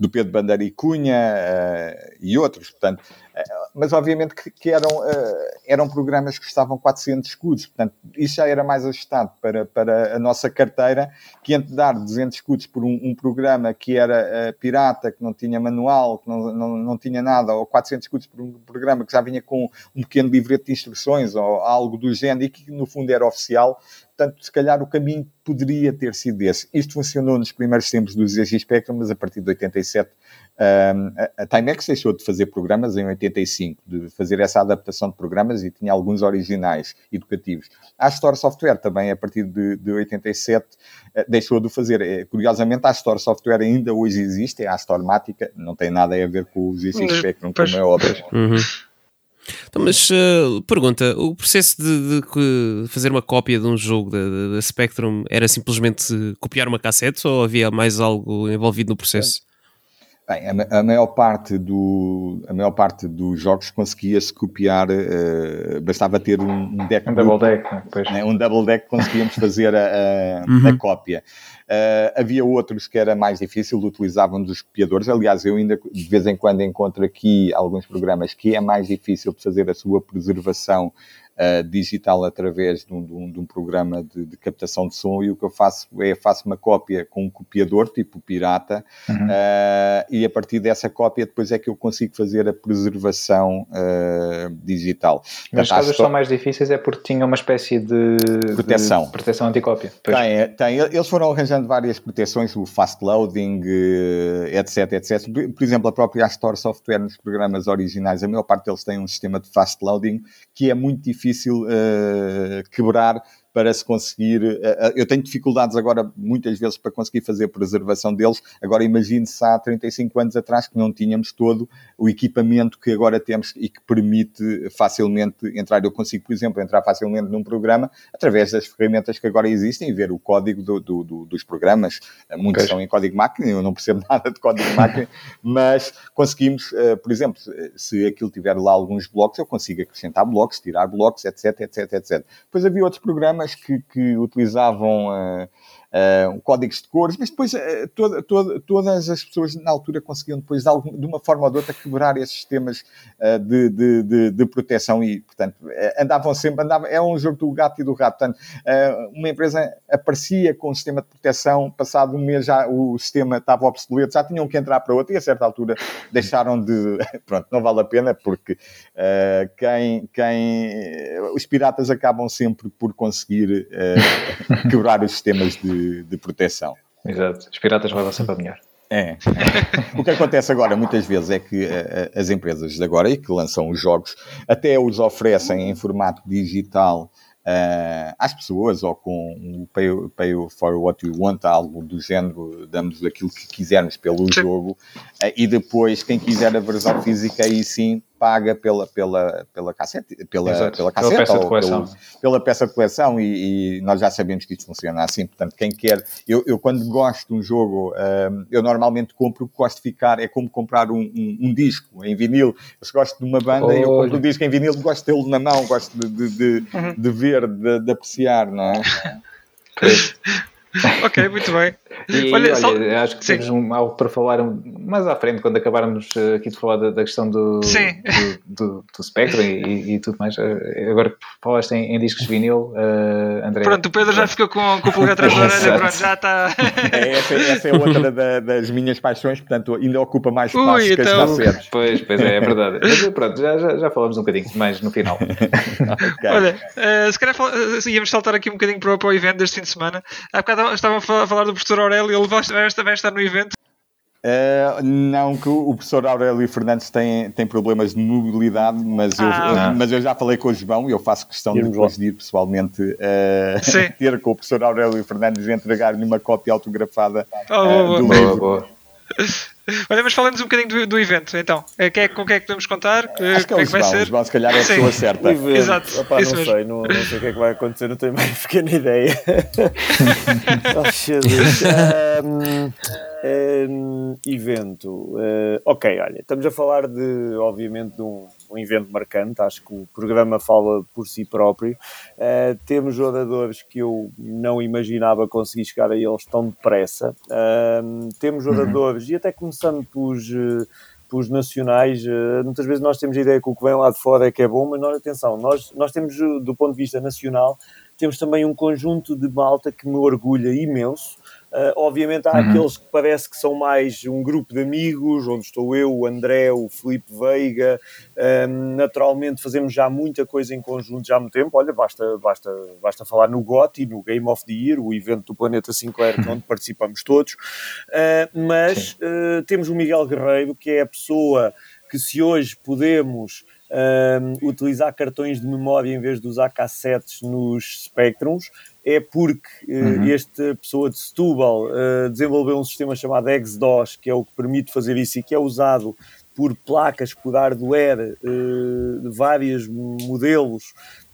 do, Pedro Bandeira e Cunha uh, e outros, portanto, uh, mas obviamente que, que eram, eram programas que custavam 400 escudos, portanto, isso já era mais ajustado para, para a nossa carteira, que entre dar 200 escudos por um, um programa que era pirata, que não tinha manual, que não, não, não tinha nada, ou 400 escudos por um programa que já vinha com um pequeno livreto de instruções ou algo do género e que no fundo era oficial, portanto, se calhar o caminho poderia ter sido esse. Isto funcionou nos primeiros tempos do ZX Spectrum, mas a partir de 87 a Timex deixou de fazer programas em 85, de fazer essa adaptação de programas e tinha alguns originais educativos. A Store Software também, a partir de, de 87, eh, deixou de fazer. Eh, curiosamente, a Store Software ainda hoje existe, é a Mática, não tem nada a ver com os ZX Spectrum, como é óbvio.
Uhum. Então, mas uh, pergunta: o processo de, de, fazer uma cópia de um jogo da, da Spectrum era simplesmente copiar uma cassete ou havia mais algo envolvido no processo?
Bem, a, a, maior parte do, a maior parte dos jogos conseguia-se copiar, uh, bastava ter um, um deck.
Um double deck, depois.
Né, um double deck conseguíamos fazer a, a, uhum. a cópia. Uh, havia outros que era mais difícil, utilizavam dos copiadores. Aliás, eu ainda de vez em quando encontro aqui alguns programas que é mais difícil de fazer a sua preservação uh, digital através de um, de um, de um programa de, de, captação de som e o que eu faço é faço uma cópia com um copiador, tipo pirata, uhum. uh, e a partir dessa cópia depois é que eu consigo fazer a preservação uh, digital.
Mas as coisas são mais difíceis é porque tinha uma espécie de
proteção,
de proteção anticópia.
Tem, tem, eles foram arranjando várias proteções, o fast loading, etc, etc. Por exemplo, a própria Store Software nos programas originais, a maior parte deles tem um sistema de fast loading que é muito difícil difícil uh, quebrar para se conseguir. Eh, eh, eu tenho dificuldades agora, muitas vezes, para conseguir fazer preservação deles. Agora, imagine-se há 35 anos atrás que não tínhamos todo o equipamento que agora temos e que permite facilmente entrar. Eu consigo, por exemplo, entrar facilmente num programa através das ferramentas que agora existem e ver o código do, do, do, dos programas. Eh, muitos são em código máquina, eu não percebo nada de código máquina, mas conseguimos, por exemplo, se aquilo tiver lá alguns blocos, eu consigo acrescentar blocos, tirar blocos, etc, etc, etc. Depois havia outros programas que, que utilizavam uh, uh, códigos de cores, mas depois uh, toda, toda, todas as pessoas na altura conseguiam depois de, algum, de uma forma ou de outra quebrar esses sistemas uh, de, de, de, de, proteção e, portanto, andavam sempre, andavam, é um jogo do gato e do rato, portanto, uma empresa aparecia com um sistema de proteção, passado um mês já o sistema estava obsoleto, já tinham que entrar para outro e a certa altura deixaram de, pronto, não vale a pena porque quem, quem, os piratas acabam sempre por conseguir quebrar os sistemas de de, proteção.
Exato. Os piratas levam sempre a melhor.
É. O que acontece agora muitas vezes é que uh, as empresas de agora e que lançam os jogos até os oferecem em formato digital uh, às pessoas ou com o pay, pay, for what you want, algo do género, damos aquilo que quisermos pelo jogo uh, e depois quem quiser a versão física aí sim paga pela, pela, pela cassete, pela, pela, cassete
pela peça de coleção,
pelo, pela peça de coleção e, e, nós já sabemos que isto funciona assim, portanto quem quer, eu, eu quando gosto de um jogo, um, eu normalmente compro, gosto de ficar, é como comprar um, um, um disco em vinil, eu se gosto de uma banda, oh, eu compro um disco em vinil, gosto de tê-lo na mão, gosto de, de, de, uhum. de ver, de, de, apreciar, não é?
ok, muito bem.
E, olha, olha só... acho que Sim. temos um, algo para falar mais à frente, quando acabarmos eh, aqui de falar da, da questão do, do, do, do Spectrum e, e, tudo mais. Eh, agora que falaste em, em discos vinil, uh, André.
Pronto, o Pedro já ficou com, com o pulgar atrás da orelha, pronto, já está.
É, essa, essa, é outra da, das minhas paixões, portanto, ainda ocupa mais espaço Ui, que então... as
Pois, pois é, é verdade. Mas pronto, já, já, já falamos um bocadinho mais no final.
okay. Olha, uh, se calhar íamos saltar aqui um bocadinho para, para o evento deste fim de semana. Há bocado estavam a falar do professor Aurélio, ele vai, vai estar no evento.
Uh, não, que o professor Aurélio Fernandes tem, tem problemas de mobilidade, mas, ah, eu, mas eu já falei com o João e eu faço questão de depois de ir pessoalmente uh, ter com o professor Aurélio Fernandes e entregar-lhe uma cópia autografada uh, do boa, livro. Boa.
Olha, mas falamos um bocadinho do, do evento, então. É, que é, com quem é que podemos contar?
Acho que é, é o João, vai ser? Se calhar é a pessoa certa.
Exato. Opa, não mesmo. sei, não, não sei o que é que vai acontecer, não tenho mais pequena ideia. oh, um, um, evento. Uh, ok, olha, estamos a falar de, obviamente, de um, um, evento marcante. Acho que o programa fala por si próprio. Uh, temos jogadores que eu não imaginava conseguir chegar a eles tão depressa. Uh, temos uhum. jogadores, uhum. e até começando pelos pelos nacionais, muitas vezes nós temos a ideia que o que vem lá de fora é que é bom, mas nós, atenção, nós, nós temos, do ponto de vista nacional, temos também um conjunto de malta que me orgulha imenso, Uh, obviamente há uhum. aqueles que parece que são mais um grupo de amigos, onde estou eu, o André, o Felipe Veiga. Um, naturalmente fazemos já muita coisa em conjunto já há muito tempo. Olha, basta, basta, basta falar no GOTY, no Game of the Year, o evento do Planeta Sinclair, onde participamos todos. Uh, mas uh, temos o Miguel Guerreiro, que é a pessoa que se hoje podemos um, utilizar cartões de memória em vez de usar cassetes nos Spectrums, é porque uh, uhum. esta pessoa de Setúbal uh, desenvolveu um sistema chamado XDOS, que é o que permite fazer isso e que é usado por placas por hardware uh, de vários modelos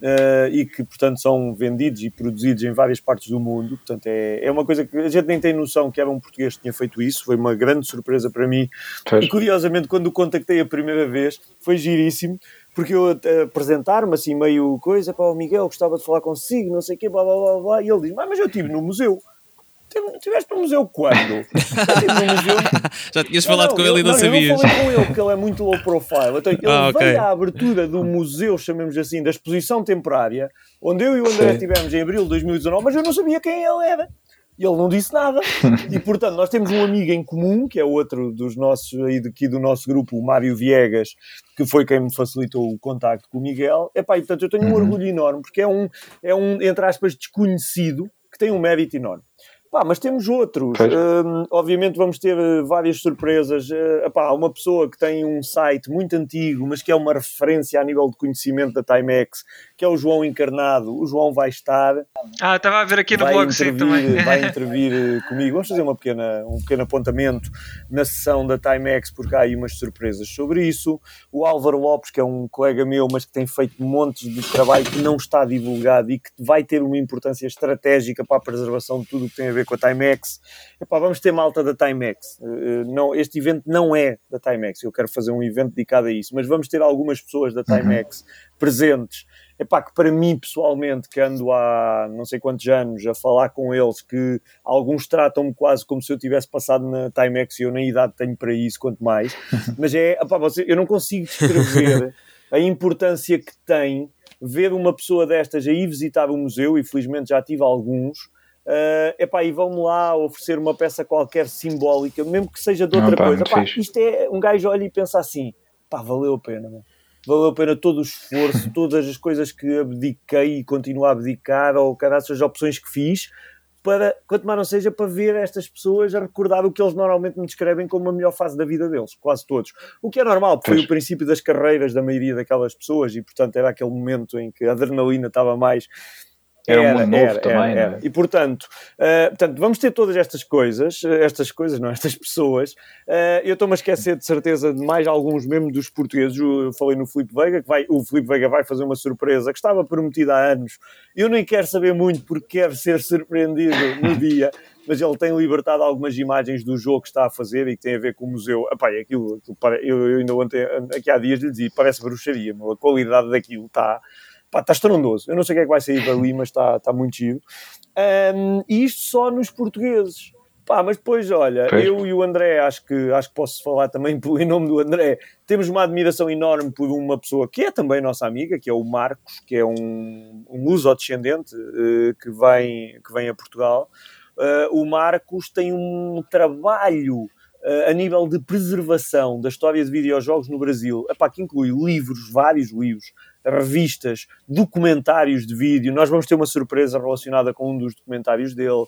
uh, e que, portanto, são vendidos e produzidos em várias partes do mundo. Portanto, é, é uma coisa que a gente nem tem noção que era um português que tinha feito isso. Foi uma grande surpresa para mim. Pois. E, curiosamente, quando o contactei a primeira vez, foi giríssimo, porque eu apresentar-me assim meio coisa, para o Miguel, gostava de falar consigo, não sei o quê, blá, blá, blá, blá, e ele diz, mas eu estive no museu. Tiveste no museu quando? no
museu... Já tinhas falado não, com ele e não, não sabias.
Eu falei com ele, porque ele é muito low profile. Então, ele ah, okay. veio à abertura do museu, chamemos assim, da exposição temporária, onde eu e o André estivemos em abril de 2019, mas eu não sabia quem ele era. E ele não disse nada. E, portanto, nós temos um amigo em comum, que é outro dos nossos, aí daqui do nosso grupo, o Mário Viegas, que foi quem me facilitou o contacto com o Miguel. Epá, e, portanto, eu tenho um uhum. orgulho enorme, porque é um, é um, entre aspas, desconhecido, que tem um mérito enorme. Pá, mas temos outros. Um, obviamente vamos ter uh, várias surpresas. Uh, epá, uma pessoa que tem um site muito antigo, mas que é uma referência a nível de conhecimento da Timex, que é o João Encarnado. O João vai estar.
Ah, estava a ver aqui no blog também.
Vai intervir uh, comigo. Vamos fazer uma pequena, um pequeno apontamento na sessão da Timex, porque há aí umas surpresas sobre isso. O Álvaro Lopes, que é um colega meu, mas que tem feito montes de trabalho que não está divulgado e que vai ter uma importância estratégica para a preservação de tudo o que tem a ver com a Timex. Epá, vamos ter malta da Timex. Uh, não, este evento não é da Timex, eu quero fazer um evento dedicado a isso, mas vamos ter algumas pessoas da Timex uhum. presentes. Epá, que para mim pessoalmente, que ando há não sei quantos anos a falar com eles, que alguns tratam-me quase como se eu tivesse passado na Timex e eu nem idade tenho para isso, quanto mais, mas é, epá, você, eu não consigo descrever a importância que tem ver uma pessoa destas aí visitar o museu, e felizmente já tive alguns, uh, epá, e vão-me lá oferecer uma peça qualquer simbólica, mesmo que seja de outra Não, coisa. Pá, isto é, um gajo olha e pensa assim, pá, valeu a pena, mano. Valeu a pena todo o esforço, todas as coisas que abdiquei e continuo a abdicar, ou cada as opções que fiz, para, quanto mais não seja, para ver estas pessoas a recordar o que eles normalmente me descrevem como a melhor fase da vida deles, quase todos. O que é normal, porque foi o princípio das carreiras da maioria daquelas pessoas e, portanto, era aquele momento em que a adrenalina estava mais
era, era um mundo novo era, também, era,
né? E portanto, uh, portanto, vamos ter todas estas coisas, eh, estas coisas, não, estas pessoas. Uh, eu estou-me a esquecer de certeza de mais alguns mesmo dos portugueses. Eu falei no Filipe Veiga, que vai, o Filipe Veiga vai fazer uma surpresa que estava prometida há anos. Eu nem quero saber muito porque quero ser surpreendido no dia. mas ele tem libertado algumas imagens do jogo que está a fazer e que tem a ver com o museu. Epá, aquilo, aquilo eu, eu ainda ontem, aqui há dias lhe dizia, parece bruxaria, a qualidade daquilo está pá, está estrondoso. Eu não sei o que é que vai sair dali, mas está, está muito giro. Um, e isto só nos portugueses. Pá, mas depois, olha, pois. eu e o André, acho que, acho que posso falar também em nome do André, temos uma admiração enorme por uma pessoa que é também nossa amiga, que é o Marcos, que é um, um luso-descendente uh, que, vem, que vem a Portugal. Uh, o Marcos tem um trabalho uh, a nível de preservação da história de videojogos no Brasil, epá, que inclui livros, vários livros, revistas, documentários de vídeo. Nós vamos ter uma surpresa relacionada com um dos documentários dele.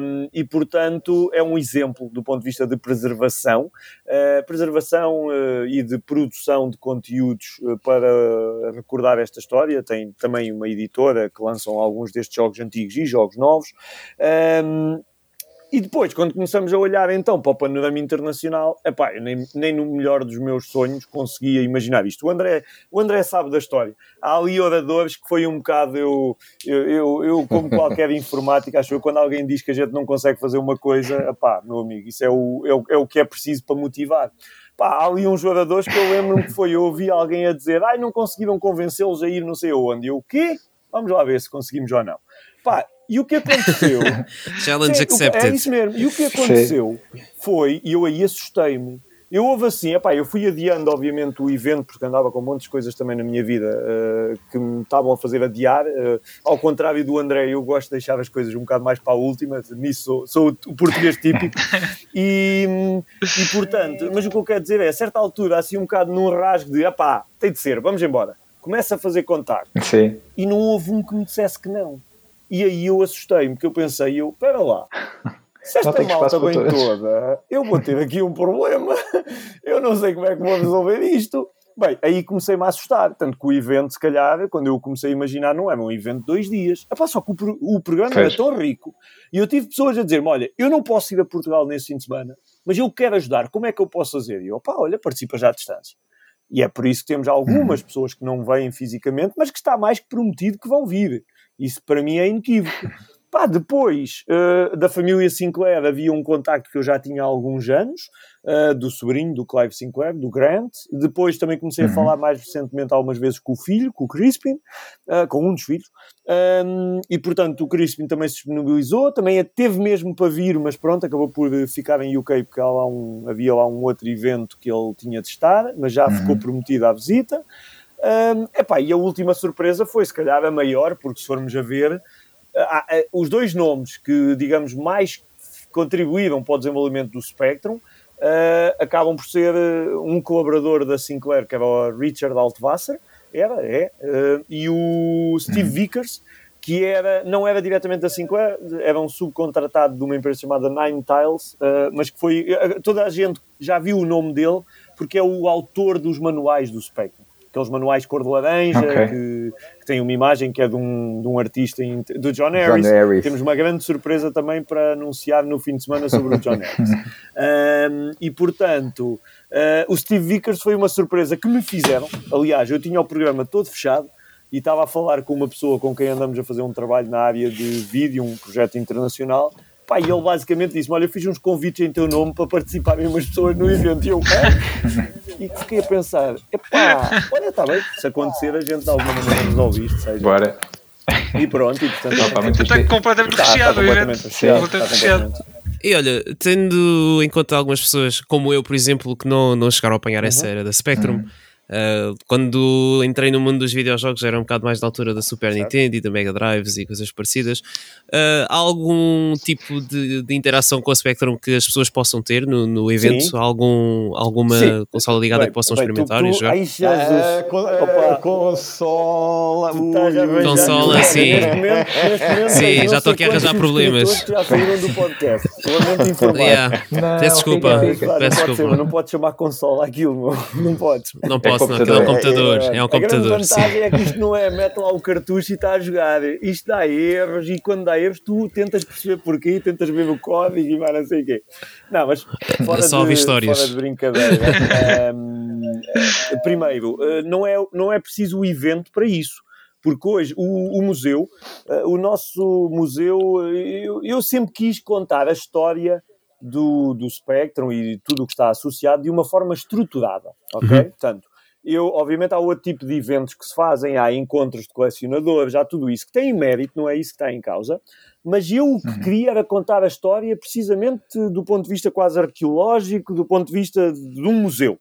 Um, e, portanto, é um exemplo do ponto de vista de preservação, uh, preservação uh, e de produção de conteúdos uh, para recordar esta história. Tem também uma editora que lançam alguns destes jogos antigos e jogos novos. Um, e depois, quando começamos a olhar então para o panorama internacional, epá, eu nem, nem no melhor dos meus sonhos conseguia imaginar isto. O André, o André sabe da história. Há ali oradores que foi um bocado, eu, eu, eu, eu como qualquer informática, acho que quando alguém diz que a gente não consegue fazer uma coisa, epá, meu amigo, isso é o, é o, é o que é preciso para motivar. Há ali uns jogadores que eu lembro-me que foi, eu ouvi alguém a dizer, ai, não conseguiram convencê-los a ir não sei aonde. E eu, o quê? Vamos lá ver se conseguimos ou não. Pá, e o que aconteceu?
Challenge accepted.
É isso mesmo. E o que aconteceu Sim. foi, e eu aí assustei-me, Eu houve assim, epá, eu fui adiando, obviamente, o evento, porque andava com um monte de coisas também na minha vida uh, que me estavam a fazer adiar. Uh, ao contrário do André, eu gosto de deixar as coisas um bocado mais para a última, nisso sou, sou o português típico. E, e, portanto, mas o que eu quero dizer é, a certa altura, assim um bocado num rasgo de, epá, tem de ser, vamos embora. Começa a fazer contacto.
Sim.
E não houve um que me dissesse que não. E aí eu assustei-me, porque eu pensei, eu, espera lá, se esta malta bem toda, eu vou ter aqui um problema. Eu não sei como é que vou resolver isto. Bem, aí comecei-me a assustar. Tanto que o evento, se calhar, quando eu comecei a imaginar, não era um evento de dois dias. Epá, só que o, o programa Fez. era tão rico. E eu tive pessoas a dizer-me: olha, eu não posso ir a Portugal nesse fim de semana, mas eu quero ajudar. Como é que eu posso fazer? E eu, pá, olha, participa já à distância. E é por isso que temos algumas uhum. pessoas que não vêm fisicamente, mas que está mais que prometido que vão vir. Isso para mim é inequívoco. Pá, depois uh, da família Sinclair havia um contacto que eu já tinha há alguns anos, uh, do sobrinho do Clive Sinclair, do Grant. Depois também comecei uhum. a falar mais recentemente algumas vezes com o filho, com o Crispin, uh, com um dos filhos. Um, e portanto o Crispin também se disponibilizou, também teve mesmo para vir, mas pronto, acabou por ficar em UK porque lá um, havia lá um outro evento que ele tinha de estar, mas já uhum. ficou prometido à visita. Um, epá, e a última surpresa foi, se calhar, a maior, porque se formos a ver, ah, ah, os dois nomes que, digamos, mais contribuíram para o desenvolvimento do Spectrum uh, acabam por ser um colaborador da Sinclair, que era o Richard Altwasser, era, é, uh, e o Steve uhum. Vickers, que era, não era diretamente da Sinclair, era um subcontratado de uma empresa chamada Nine Tiles, uh, mas que foi, toda a gente já viu o nome dele, porque é o autor dos manuais do Spectrum aqueles manuais cor de laranja, okay. que, que tem uma imagem que é de um, de um artista, do John Harris. John Harris. Temos uma grande surpresa também para anunciar no fim de semana sobre o John Harris. um, e, portanto, uh, o Steve Vickers foi uma surpresa que me fizeram. Aliás, eu tinha o programa todo fechado e estava a falar com uma pessoa com quem andamos a fazer um trabalho na área de vídeo, um projeto internacional, Pá, e ele basicamente disse-me: Olha, eu fiz uns convites em teu nome para participarem umas pessoas no evento. E eu, é? E fiquei a pensar: epá, olha, está bem, se acontecer, a gente de alguma maneira resolve isto. Seja.
Bora.
E pronto, e portanto.
Está é, completamente recheado o evento.
Recheado. E olha, tendo em conta algumas pessoas, como eu, por exemplo, que não, não chegaram a apanhar uhum. essa era da Spectrum. Uhum Uh, quando entrei no mundo dos videojogos era um bocado mais da altura da Super certo. Nintendo e da Mega Drives e coisas parecidas. Uh, há algum tipo de, de, interação com a Spectrum que as pessoas possam ter no, no evento? Algum, alguma Sim. consola ligada bem, que possam bem, experimentar tu, tu, e jogar? Ai,
Jesus. Uh, Opa. consola.
consola, sim. Neste momento, neste momento, sim, já estou aqui a arranjar problemas.
Já saíram do podcast. Lamento informar.
Yeah. Não, Peço desculpa. Peço
desculpa. Ser, não pode chamar consola aquilo, não pode.
Não pode posso, não, é um computador. É, é, é um computador.
A grande vantagem é que isto não é mete lá o cartucho e está a jogar. Isto dá erros e quando dá erros tu tentas perceber porquê, tentas ver o código e vai não sei o quê. Não, mas fora, de, histórias. fora de brincadeira. um, primeiro, eh, não é, não é preciso o evento para isso porque hoje o, o museu, uh, o nosso museu, eu, eu, sempre quis contar a história do, do Spectrum e tudo o que está associado de uma forma estruturada, ok? Uhum. Portanto, eu, obviamente, há outro tipo de eventos que se fazem, há encontros de colecionadores, há tudo isso que tem mérito, não é isso que está em causa. Mas eu o que uhum. queria era contar a história precisamente do ponto de vista quase arqueológico, do ponto de vista de um museu.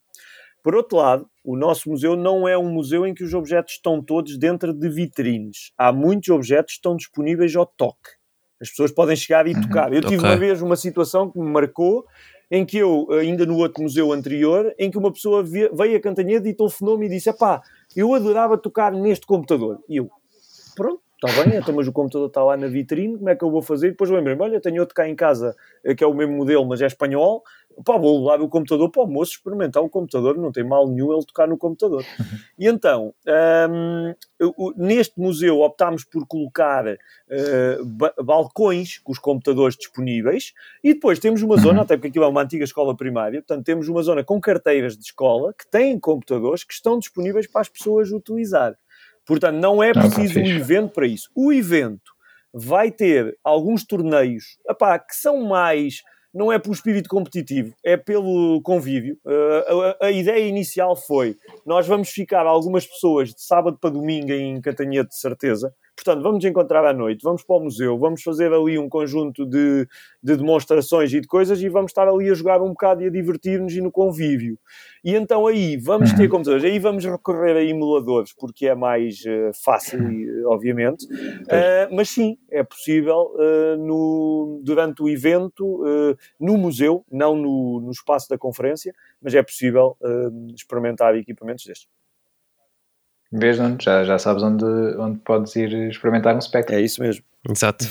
Por outro lado, o nosso museu não é um museu em que os objetos estão todos dentro de vitrines. Há muitos objetos que estão disponíveis ao toque. As pessoas podem chegar e uhum. tocar. Eu tive okay. uma vez uma situação que me marcou em que eu, ainda no outro museu anterior, em que uma pessoa veio a Cantanhede e telefonou-me e disse: pá, eu adorava tocar neste computador. E eu, pronto, está bem, então, mas o computador está lá na vitrine, como é que eu vou fazer? Depois lembrei-me, olha, tenho outro cá em casa, eh, que é o mesmo modelo, mas é espanhol, pá, vou levar o computador para o moço experimentar o computador, não tem mal nenhum ele tocar no computador. E então, um, neste museu optámos por colocar uh, balcões com os computadores disponíveis e depois temos uma zona, até porque aquilo é uma antiga escola primária, portanto temos uma zona com carteiras de escola que têm computadores que estão disponíveis para as pessoas utilizar. Portanto, não é preciso um evento para isso. O evento vai ter alguns torneios epá, que são mais não é pelo espírito competitivo, é pelo convívio. Uh, a, a, ideia inicial foi: nós vamos ficar algumas pessoas de sábado para domingo em Catanhete, de certeza, Portanto, vamos encontrar à noite, vamos para o museu, vamos fazer ali um conjunto de, de demonstrações e de coisas e vamos estar ali a jogar um bocado e a divertir-nos e no convívio. E então aí vamos ter uhum. computadores, aí vamos recorrer a emuladores, porque é mais uh, fácil, obviamente. Uh, mas sim, é possível uh, no, durante o evento, no museu, não no, no espaço da conferência, mas é possível experimentar equipamentos destes.
Vês, já, já sabes onde, onde podes ir experimentar um Spectre.
É isso mesmo.
Exato.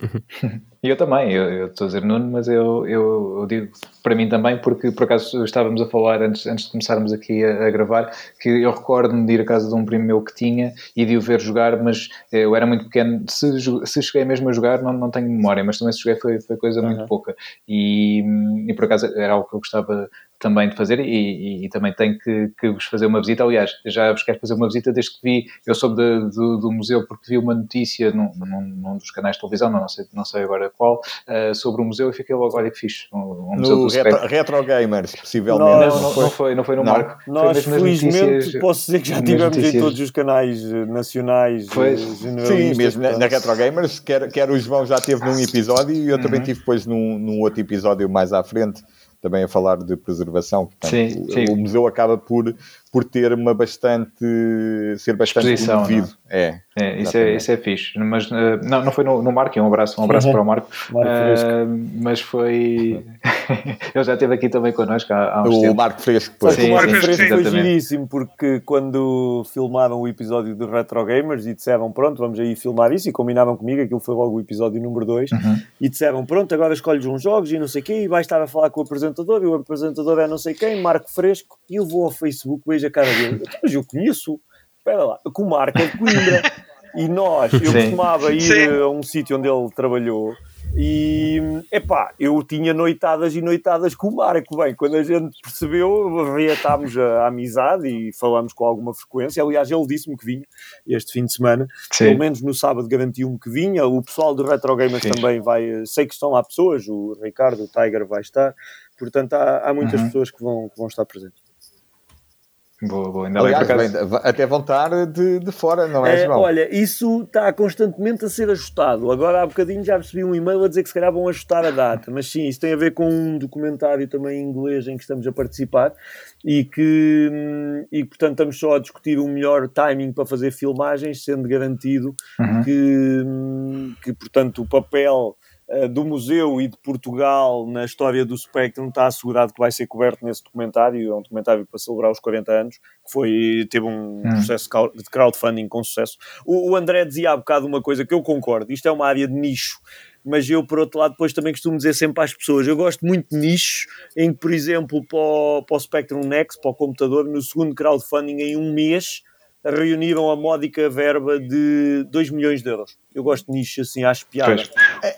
e eu também, eu, eu estou a dizer Nuno, mas eu, eu, eu, digo para mim também, porque por acaso estávamos a falar antes, antes de começarmos aqui a, a gravar, que eu recordo-me de ir à casa de um primo meu que tinha e de o ver jogar, mas eu era muito pequeno. Se, se cheguei mesmo a jogar, não, não tenho memória, mas também se joguei foi, foi coisa uhum. muito pouca. E, e por acaso era algo que eu gostava também de fazer e, e, e, também tenho que, que vos fazer uma visita. Aliás, já vos quero fazer uma visita desde que vi, eu soube de, de, do museu porque vi uma notícia num, num, num, dos canais de televisão, não sei, não sei agora qual, uh, sobre o museu e fiquei logo, olha que fixe. Um,
um no retro, retro, Gamers, possivelmente.
Não, não, não, foi, não foi no não. Marco.
Nós, felizmente, posso dizer que já tivemos em todos os canais eh, nacionais.
Foi. Eh, Sim, mesmo na, na, Retro Gamers, quer, quer o João já teve num episódio e eu uhum. também tive depois num, num outro episódio mais à frente também a falar de preservação. Portanto, sim, sim. O, museu acaba por, por ter uma bastante. ser bastante
promovido. É, é, isso, é, isso é fixe. Mas uh, não, não foi no, no Marco, um abraço, um abraço uhum. para o Marco. Marco uh, mas foi. Ele já esteve aqui também connosco há, há uns
O
tempos.
Marco Fresco, pois.
Sim, o Marco Fresco foi giríssimo, porque quando filmaram o episódio do Retro Gamers e disseram pronto, vamos aí filmar isso, e combinavam comigo, aquilo foi logo o episódio número 2, uhum. e disseram pronto, agora escolhes uns jogos e não sei o quê, e vais estar a falar com o apresentador, e o apresentador é não sei quem, Marco Fresco, e eu vou ao Facebook, vejo a cara dele, mas eu conheço, espera lá, com o Marco é de Coimbra, e nós, eu Sim. costumava ir Sim. a um sítio onde ele trabalhou, e, epá, eu tinha noitadas e noitadas com o Marco. Bem, quando a gente percebeu, reatámos a, a amizade e falamos com alguma frequência. Aliás, ele disse-me que vinha este fim de semana. Sim. Pelo menos no sábado garantiu-me que vinha. O pessoal do Retro Gamers Sim. também vai. Sei que estão lá pessoas, o Ricardo, o Tiger vai estar. Portanto, há, há muitas uhum. pessoas que vão, que vão estar presentes.
Boa, boa. Ainda
Aliás, bem, até vão estar de, de fora, não é, é, João?
Olha, isso está constantemente a ser ajustado. Agora há bocadinho já recebi um e-mail a dizer que se calhar vão ajustar a data, mas sim, isso tem a ver com um documentário também em inglês em que estamos a participar e que, e portanto, estamos só a discutir o melhor timing para fazer filmagens, sendo garantido uhum. que, que, portanto, o papel do museu e de Portugal na história do Spectrum está assegurado que vai ser coberto nesse documentário. É um documentário para celebrar os 40 anos, que foi, teve um hum. processo de crowdfunding com sucesso. O, o André dizia há bocado uma coisa que eu concordo: isto é uma área de nicho mas eu, por outro lado, depois também costumo dizer sempre às pessoas: eu gosto muito de nichos em que, por exemplo, para o, para o Spectrum Next, para o computador, no segundo crowdfunding, em um mês, reuniram a módica verba de 2 milhões de euros. Eu gosto de nicho assim, acho piada.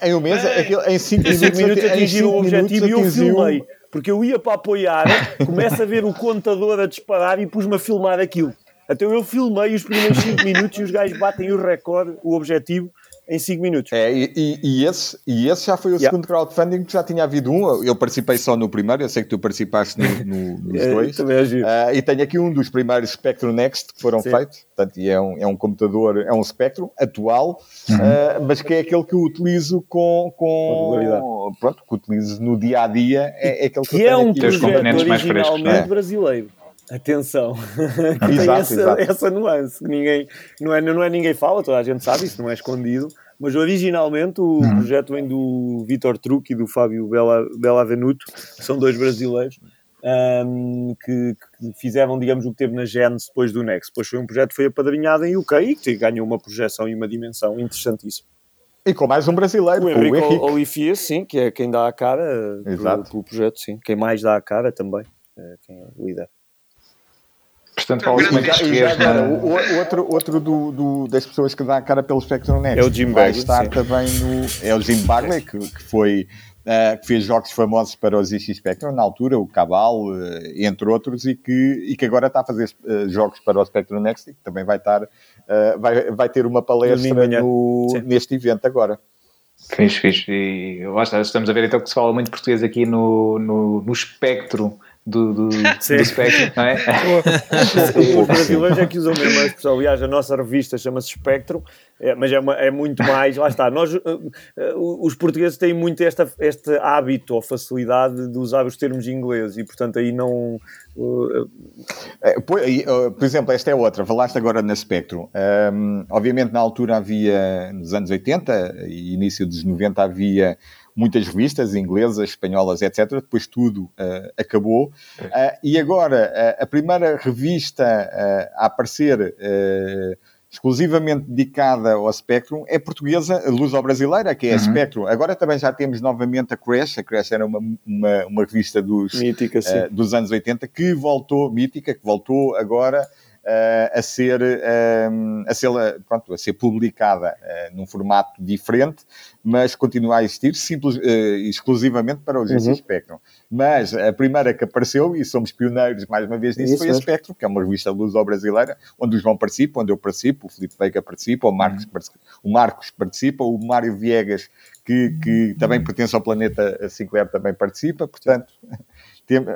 Em um mês, é, em 5 minutos,
minutos atingiram o objetivo e eu filmei. Porque eu ia para apoiar, começo a ver o contador a disparar e pus-me a filmar aquilo. Então eu filmei os primeiros 5 minutos e os gajos batem o recorde, o objetivo, em 5 minutos.
É, e, e, esse, e esse já foi o yeah. segundo crowdfunding que já tinha havido um. Eu participei só no primeiro, eu sei que tu participaste no, no, nos é, dois.
Também é
uh, e tenho aqui um dos primeiros Spectrum Next que foram Sim. feitos. Portanto, é um, é um computador, é um Spectrum atual, uhum. uh, mas que é aquele que eu utilizo com. com pronto, que utilizo no dia a dia. É, é aquele que,
que é um projeto originalmente frescos, é? brasileiro. Atenção, que exato, tem essa, essa, nuance que ninguém, não é, não é ninguém fala, toda a gente sabe, isso não é escondido, mas originalmente o uhum. projeto vem do Vitor Truque e do Fábio Bela, Bela Venuto, são dois brasileiros, um, que, que, fizeram, digamos, o que teve na Genesis depois do Next. Depois foi um projeto que foi apadrinhado em UK e que ganhou uma projeção e uma dimensão interessantíssima.
E com mais um brasileiro,
o Henrique Olivier, sim, que é quem dá a cara Exato. pelo projeto, sim. Quem mais dá a cara também, é quem lida.
Portanto, fala é
português na... o, outro, outro do, do, das pessoas que dá a cara pelo Spectrum Next.
É o Jim Bagley.
estar sim. também no... É o Jim Bagley, que, que foi... Uh, que fez jogos famosos para os ZX Spectrum na altura, o Cabal, uh, entre outros, e que, e que agora está a fazer uh, jogos para o Spectrum Next e que também vai, estar, vai, vai ter uma palestra no, neste evento agora.
Fiz, fiz. E lá está, estamos a ver então que se fala muito português aqui no, no, no espectro do, do, do Spectrum, não é?
Os brasileiros é que usam mesmo a expressão. Aliás, a nossa revista chama-se Spectrum, é, mas é, uma, é, muito mais. Lá está, nós, uh, uh, os portugueses têm muito esta, este hábito ou facilidade de usar os termos ingleses e, portanto, aí não. Uh,
por, por, exemplo, esta é outra. Falaste agora na Spectrum. Um, obviamente, na altura havia, nos anos 80 e início dos 90, havia muitas revistas inglesas, espanholas, etc. Depois tudo uh, acabou. Uh, e agora, uh, a primeira revista a aparecer exclusivamente dedicada ao Spectrum é portuguesa, luso-brasileira, que é a uhum. Spectrum. Agora também já temos novamente a Crash. A Crash era uma, uma, uma revista dos,
mítica,
dos anos 80 que voltou, mítica, que voltou agora uh, a ser, uh, a ser, pronto, a ser publicada uh, num formato diferente, mas continua a existir simples, exclusivamente para o GC uhum. Spectrum. Mas a primeira que apareceu, e somos pioneiros mais uma vez nisso, Isso foi mesmo. a Spectrum, que é uma revista luso-brasileira, onde o João participa, onde eu participo, o Felipe Veiga participa, o Marcos, uhum. participa, o Marcos participa, o Mário Viegas, que, que também pertence ao planeta Sinclair, também participa, portanto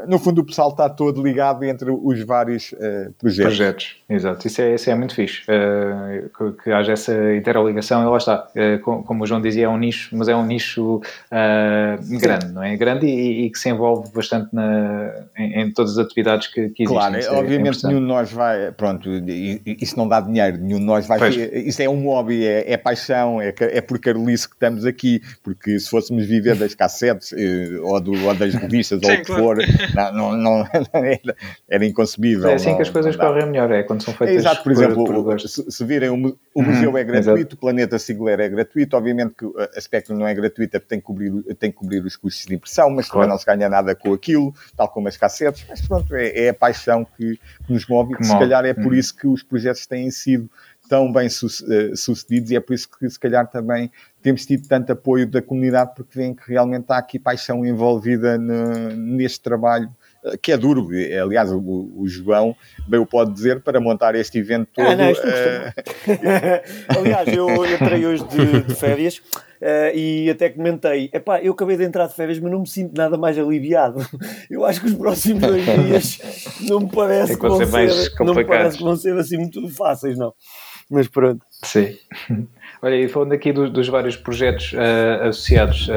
no fundo o pessoal está todo ligado entre os vários uh, projetos.
Projetos, exato. Isso é, isso é muito fixe, uh, que, que, haja essa interligação e lá está. Uh, como, como, o João dizia, é um nicho, mas é um nicho grande, não é? Grande e, e, que se envolve bastante na, em, em todas as atividades que, que existem.
Claro, é, obviamente nenhum de nós vai, pronto, isso não dá dinheiro, nenhum de nós vai, pois. isso é um hobby, é, é paixão, é, é por carolice que estamos aqui, porque se fôssemos viver das cassetes ou, do, ou das revistas ou o que for, não, não, era, era inconcebível.
É assim que as coisas correm melhor, é quando são feitas. É,
exato, por, por exemplo, por se, se, virem, o, o museu é gratuito, o planeta Singular é gratuito, obviamente que a Spectrum não é gratuita, tem que cobrir, tem que cobrir os custos de impressão, mas claro. também não se ganha nada com aquilo, tal como as cassetes, mas pronto, é, é a paixão que, que nos move, que, se calhar é por hum. isso que os projetos têm sido tão bem eh, sucedidos e é por isso que se calhar também temos tido tanto apoio da comunidade porque veem que realmente há aqui paixão envolvida no, neste trabalho eh, que é duro, aliás o, o, João bem o pode dizer para montar este evento todo. Ah, não,
uh... aliás, eu entrei hoje de, de férias uh, e até comentei, epá, eu acabei de entrar de férias, mas não me sinto nada mais aliviado. Eu acho que os próximos dois dias não me parece, que, vão ser, não me parece que vão ser assim muito fáceis, não. Mas pronto.
Sim. Olha, e falando aqui dos, dos vários projetos uh, associados uh,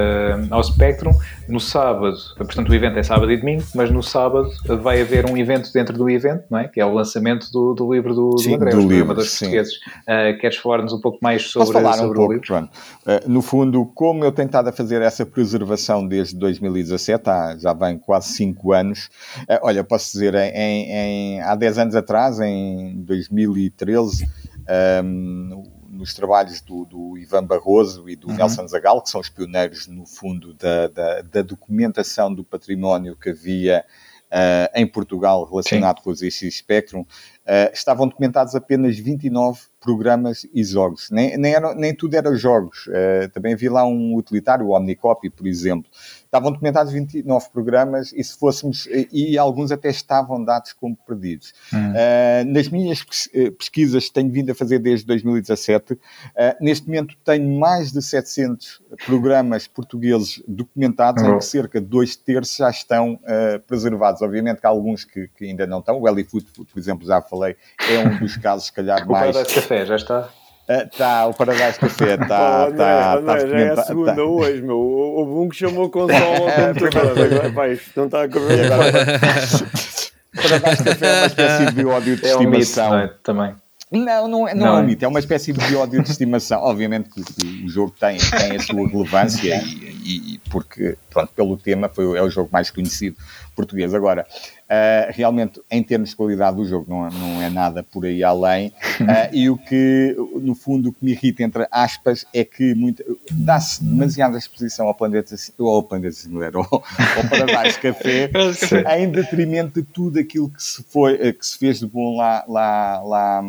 ao Spectrum, no sábado, portanto o evento é sábado e domingo, mas no sábado vai haver um evento dentro do evento, não é? Que é o lançamento do, do livro do, sim, do André, do livro, dos portugueses. Uh, queres falar-nos um pouco mais sobre,
falar
sobre
um pouco, o livro? João. no fundo, como eu tenho estado a fazer essa preservação desde 2017, há, já vem quase 5 anos, olha, posso dizer, em, em, há 10 anos atrás, em 2013, um, nos trabalhos do, do, Ivan Barroso e do uhum. Nelson Zagal, que são os pioneiros, no fundo, da, da, da documentação do património que havia uh, em Portugal relacionado Sim. com os EX Spectrum, uh, estavam documentados apenas 29 programas e jogos. Nem, nem, era, nem tudo era jogos. Uh, também havia lá um utilitário, o Omnicopy, por exemplo. Estavam documentados 29 programas e se fôssemos, e, alguns até estavam dados como perdidos. Hum. Uh, nas minhas eh, pesquisas que tenho vindo a fazer desde 2017, uh, neste momento tenho mais de 700 programas portugueses documentados, oh. em que cerca de dois terços já estão uh, preservados. Obviamente que há alguns que, que ainda não estão. O Elifoot, por exemplo, já falei, é um dos casos, se calhar, mais
café, já está?
Está, uh, o Paradise Café está.
Oh, tá, tá, já é a segunda tá. hoje, meu. Houve um que chamou console ao computador. Agora, isto não está a correr.
Paradise Café é uma espécie de ódio de é estimação.
É? Também.
Não, não, é, não, não é um mito, é uma espécie de ódio de estimação. Obviamente que, que o jogo tem, tem a sua relevância e, e, porque, pronto, pelo tema foi, é o jogo mais conhecido português. Agora, Uh, realmente, em termos de qualidade do jogo, não, não é nada por aí além. Uh, e o que, no fundo, o que me irrita, entre aspas, é que dá-se demasiada exposição ao planeta, ou ao planeta ou ao Paradise Café, em detrimento de tudo aquilo que se, foi, que se fez de bom lá, lá, lá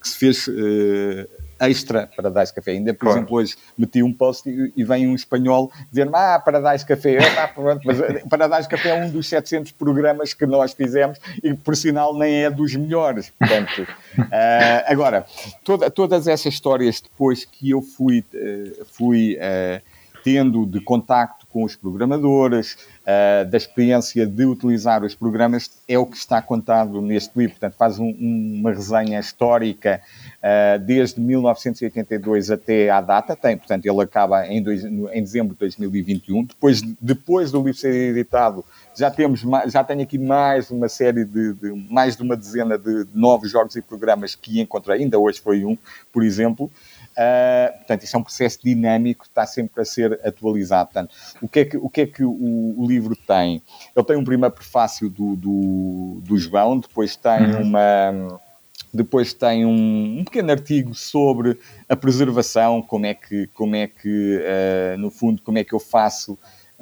que se fez. Uh, extra para Paradise Café. Ainda, por claro. exemplo, hoje meti um post e, e vem um espanhol dizer-me, ah, Paradise Café, ah, pronto, mas eh, Paradise Café é um dos 700 programas que nós fizemos e, por sinal, nem é dos melhores. Portanto, uh, agora, toda, todas essas histórias depois que eu fui, uh, fui uh, tendo de contacto com os programadores, uh, da experiência de utilizar os programas, é o que está contado neste livro. Portanto, faz um, uma resenha histórica uh, desde 1982 até à data. Tem, portanto, ele acaba em, dois, em dezembro de 2021. Depois, depois do livro ser editado, já temos já tenho aqui mais uma série de, de mais de uma dezena de novos jogos e programas que encontrei. Ainda hoje foi um, por exemplo. Uh, portanto, isso é um processo dinâmico, está sempre a ser atualizado. Portanto, o que é que o, que é que o, o livro tem? Ele tem um primeiro prefácio do, do, do João, depois tem uhum. uma. Depois tem um, um, pequeno artigo sobre a preservação, como é que, como é que uh, no fundo, como é que eu faço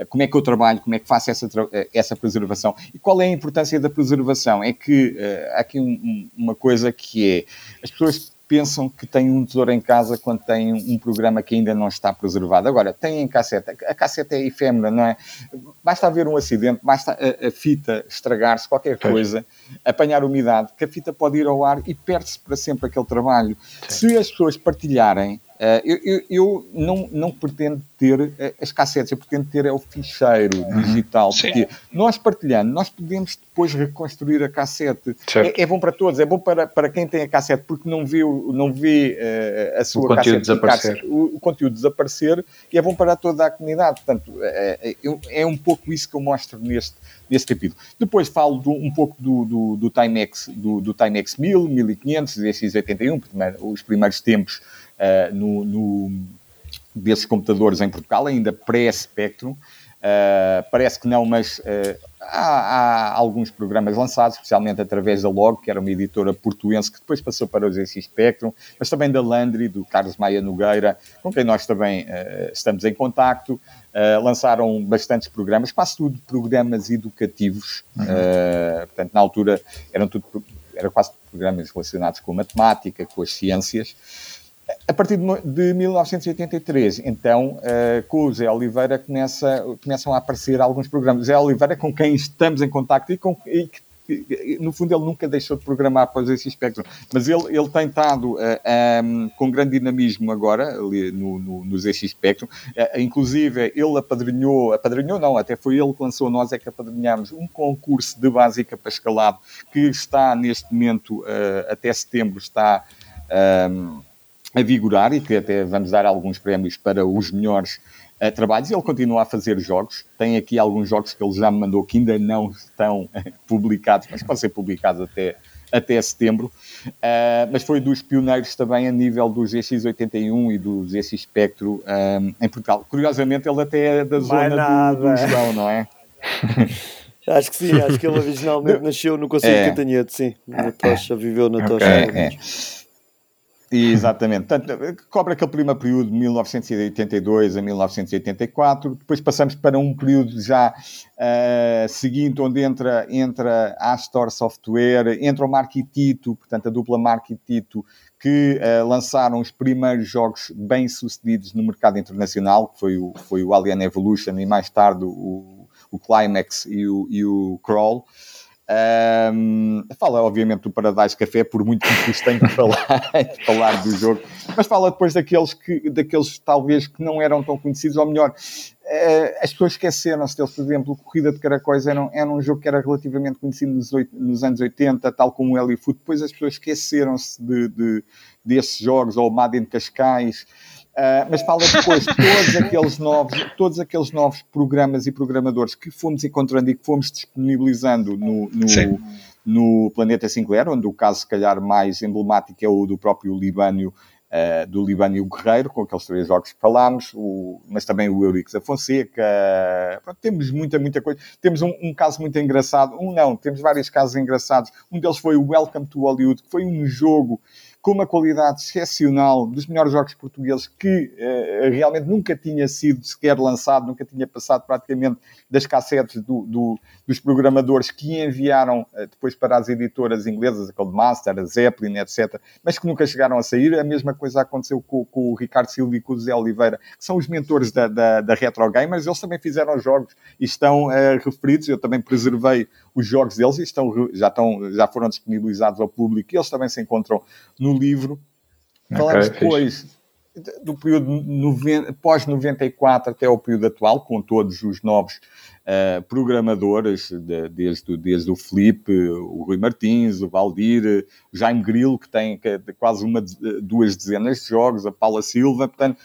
como é que eu trabalho, como é que faço essa, essa preservação e qual é a importância da preservação. É que uh, há aqui um, uma coisa que é as pessoas pensam que têm um tesouro em casa quando têm um programa que ainda não está preservado. Agora, têm em cassete. A cassete é efêmera, não é? Basta haver um acidente, basta a, a fita estragar-se, qualquer coisa, apanhar umidade, que a fita pode ir ao ar e perde-se para sempre aquele trabalho. Sim. Se as pessoas partilharem eu, eu, eu, não, não pretendo ter uh, as cassetes, eu pretendo ter é o ficheiro uhum. digital, Sim. porque nós partilhando, nós podemos depois reconstruir a cassete. É, é, bom para todos, é bom para, para quem tem a cassete, porque não vê, não vê uh, a sua
o conteúdo desaparecer.
O, o, conteúdo desaparecer e é bom para toda a comunidade. Portanto, eu, é um pouco isso que eu mostro neste, neste capítulo. Depois falo do, um pouco do, do, do Timex, do, do Timex 1000, 1500, DX81, os primeiros tempos uh, no, no, desses computadores em Portugal, ainda pré-Spectrum. Uh, parece que não, mas uh, há, há, alguns programas lançados, especialmente através da Log, que era uma editora portuense que depois passou para o ZX Spectrum, mas também da Landry, do Carlos Maia Nogueira, com quem nós também uh, estamos em contacto. lançaram bastantes programas, quase tudo programas educativos. Uhum. portanto, na altura eram tudo, era quase programas relacionados com a matemática, com as ciências. A partir de 1983, então, uh, com o Zé Oliveira começa, começam a aparecer alguns programas. Zé Oliveira, com quem estamos em contacto e, com, e que, no fundo, ele nunca deixou de programar para esse espectro, mas ele, ele tem estado uh, um, com grande dinamismo agora ali no, no, no ZX. Uh, inclusive, ele apadrinhou, apadrinhou não, até foi ele que lançou, nós é que apadrinhámos um concurso de básica para escalado que está neste momento, uh, até setembro, está. Um, a vigorar e que até vamos dar alguns prémios para os melhores uh, trabalhos. Ele continua a fazer jogos. Tem aqui alguns jogos que ele já me mandou que ainda não estão publicados, mas podem ser publicados até, até setembro. Uh, mas foi dos pioneiros também a nível do GX81 e do GX Spectro um, em Portugal. Curiosamente, ele até é da zona do, do João, não é?
Acho que sim, acho que ele originalmente nasceu no Conselho é. de Cantanhete, sim. Na Tocha, viveu na Tocha. É, é.
Exatamente. Portanto, cobre aquele primeiro período de 1982 a 1984. Depois passamos para um período já uh, seguinte, onde entra, entra a Astor Software, entra o Mark e Tito, portanto, a dupla Mark e Tito, que uh, lançaram os primeiros jogos bem sucedidos no mercado internacional, que foi o, foi o Alien Evolution e mais tarde o, o Climax e o, e o Crawl. Um, fala, obviamente, do Paradise Café, por muito que nos tenha que falar, falar do jogo, mas fala depois daqueles que, daqueles talvez que não eram tão conhecidos, ou melhor, uh, as pessoas esqueceram-se deles, por exemplo, Corrida de Caracóis era, era um jogo que era relativamente conhecido nos, nos anos 80, tal como o Heli Foot, depois as pessoas esqueceram-se de, de, desses jogos, ou o Madden de Cascais. Uh, mas fala depois todos aqueles novos, todos aqueles novos programas e programadores que fomos encontrando e que fomos disponibilizando no, no, no Planeta Sinclair, onde o caso, se calhar, mais emblemático é o do próprio Libânio, uh, do Libânio Guerreiro, com aqueles três jogos que falámos, o, mas também o Eurix da Fonseca. Pronto, temos muita, muita coisa. Temos um, um, caso muito engraçado, um não, temos vários casos engraçados. Um deles foi o Welcome to Hollywood, que foi um jogo com uma qualidade excepcional, dos melhores jogos portugueses, que uh, realmente nunca tinha sido sequer lançado, nunca tinha passado praticamente das cassetes do, do, dos programadores que enviaram uh, depois para as editoras inglesas, a Codemaster, a Zeppelin, etc., mas que nunca chegaram a sair. A mesma coisa aconteceu com, com o Ricardo Silva e com o José Oliveira, que são os mentores da, da, da Retro Gamers, eles também fizeram jogos e estão uh, referidos, eu também preservei os jogos deles e estão, já, estão, já foram disponibilizados ao público e eles também se encontram no livro. Falamos okay, depois, do período pós-94 até o período atual, com todos os novos uh, programadores, de, desde, desde o Felipe, o Rui Martins, o Valdir, o Jaime Grilo, que tem que, quase uma, duas dezenas de jogos, a Paula Silva, portanto,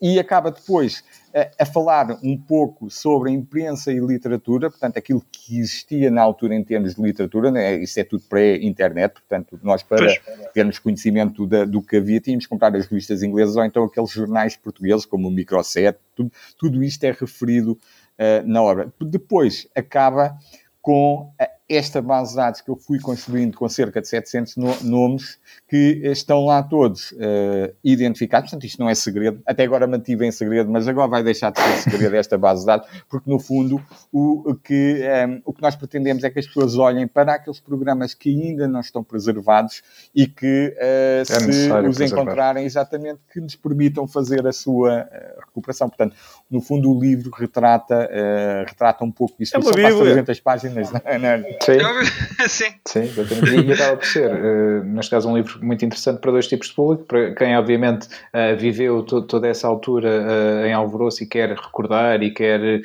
e acaba depois a, a, falar um pouco sobre a imprensa e literatura, portanto, aquilo que existia na altura em termos de literatura, né? isso é tudo pré-internet, portanto, nós para pois. termos conhecimento da, do que havia, tínhamos que comprar as revistas inglesas ou então aqueles jornais portugueses, como o Microset, tudo, tudo isto é referido uh, na obra. Depois acaba com esta base de dados que eu fui construindo com cerca de 700 no nomes que estão lá todos uh, identificados. Portanto, isto não é segredo. Até agora mantive em segredo, mas agora vai deixar de ser segredo esta base de dados, porque no fundo o que, um, ehm, o que nós pretendemos é que as pessoas olhem para aqueles programas que ainda não estão preservados e que, uh, é se os preservar. encontrarem, exatamente, que nos permitam fazer a sua uh, recuperação. Portanto, no fundo, o livro retrata, retrata um pouco isso. É
uma São
300 páginas. Não, é? não,
Sim. Sim. Sim, exatamente. E, acaba por ser, uh, neste caso, um livro muito interessante para dois tipos de público. Para quem, obviamente, uh, viveu to toda essa altura uh, em Alvoroço e quer recordar e quer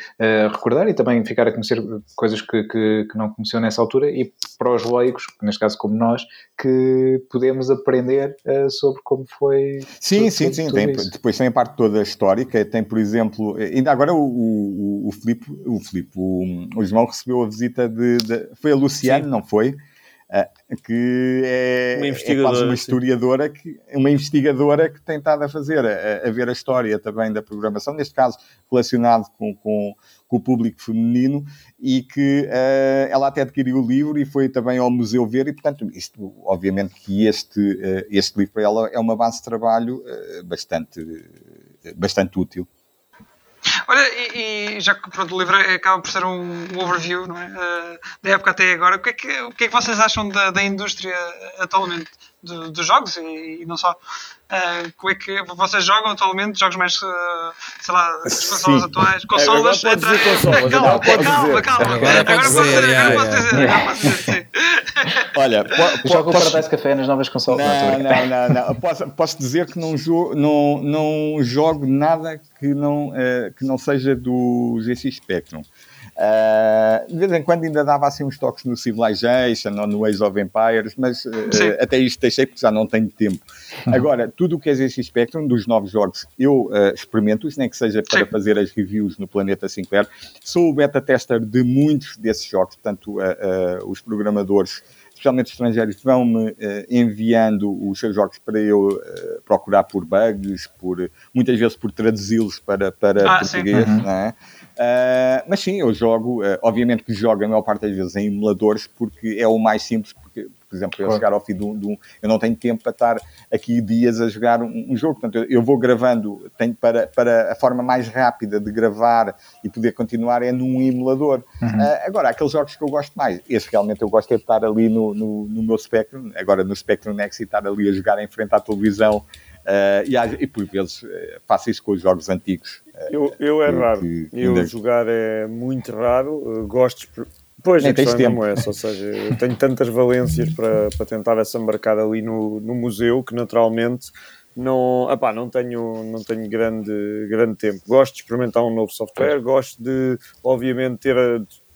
recordar e também ficar a conhecer coisas que, que, que, não conheceu nessa altura. E para os leigos, neste caso como nós, que podemos aprender sobre como foi.
Sim, tudo, sim, tudo, sim. Tudo tem, depois tem a parte toda histórica. Tem, por exemplo, ainda agora o, o, o Filipe, o, Filipe o, o João recebeu a visita de, de foi a Luciane, Sim. não foi? Uh, que é, uma é quase uma historiadora, que, uma investigadora que tem estado a fazer, a, a, ver a história também da programação, neste caso relacionado com, com, com o público feminino, e que uh, ela até adquiriu o livro e foi também ao museu ver, e portanto, isto, obviamente que este, uh, este livro para ela é uma base de trabalho bastante, bastante útil.
Olha, e, e, já que pronto, o livro acaba por ser um, overview não é? Uh, da época até agora, o que é que, o que, é que vocês acham da, da indústria atualmente dos jogos e, e, não só? Uh, como é que vocês jogam atualmente? Jogos mais, uh, sei lá, as consolas atuais? Consolas?
É, agora dizer consolas.
Calma, calma, calma. Agora, agora posso dizer, agora posso dizer, agora posso dizer,
Olha,
po, jogo posso... Paradise Café nas novas consolas.
Não, não, não, não. Posso, posso dizer que não jogo, não, não jogo nada que não, uh, que não seja do GX Spectrum. Uh, de vez em quando ainda dava assim uns toques no Civilization ou no Age of Empires, mas uh, até isto deixei porque já não tenho tempo. Uhum. Agora, tudo o que é ZX Spectrum, dos novos jogos, eu uh, experimento, nem que seja para Sim. fazer as reviews no Planeta Sinclair. Sou o beta tester de muitos desses jogos, portanto, os programadores especialmente estrangeiros, vão-me uh, enviando os seus jogos para eu uh, procurar por bugs, por, muitas vezes por traduzi-los para, para ah, português, uhum. não é? Uh, mas sim, eu jogo, uh, obviamente que jogo a maior parte das vezes em emuladores porque é o mais simples, porque, por exemplo, eu chegar ao fim de um, de um, Eu não tenho tempo para estar aqui dias a jogar um, um jogo, portanto, eu, eu, vou gravando, tenho para, para a forma mais rápida de gravar e poder continuar é num emulador. Uhum. Uh, agora, aqueles jogos que eu gosto mais, esse realmente eu gosto é de estar ali no, no, no meu Spectrum, agora no Spectrum Next e estar ali a jogar em frente à televisão. E, e por vezes faço isso com os jogos antigos
eu, eu é raro. eu ainda... jogar é muito raro. Gosto. Pois, a questão é mesmo essa, ou seja, eu tenho tantas valências para, para tentar essa embarcada ali no, no museu que naturalmente não, epá, não tenho, não tenho grande, grande tempo. Gosto de experimentar um novo software, gosto de, obviamente, ter,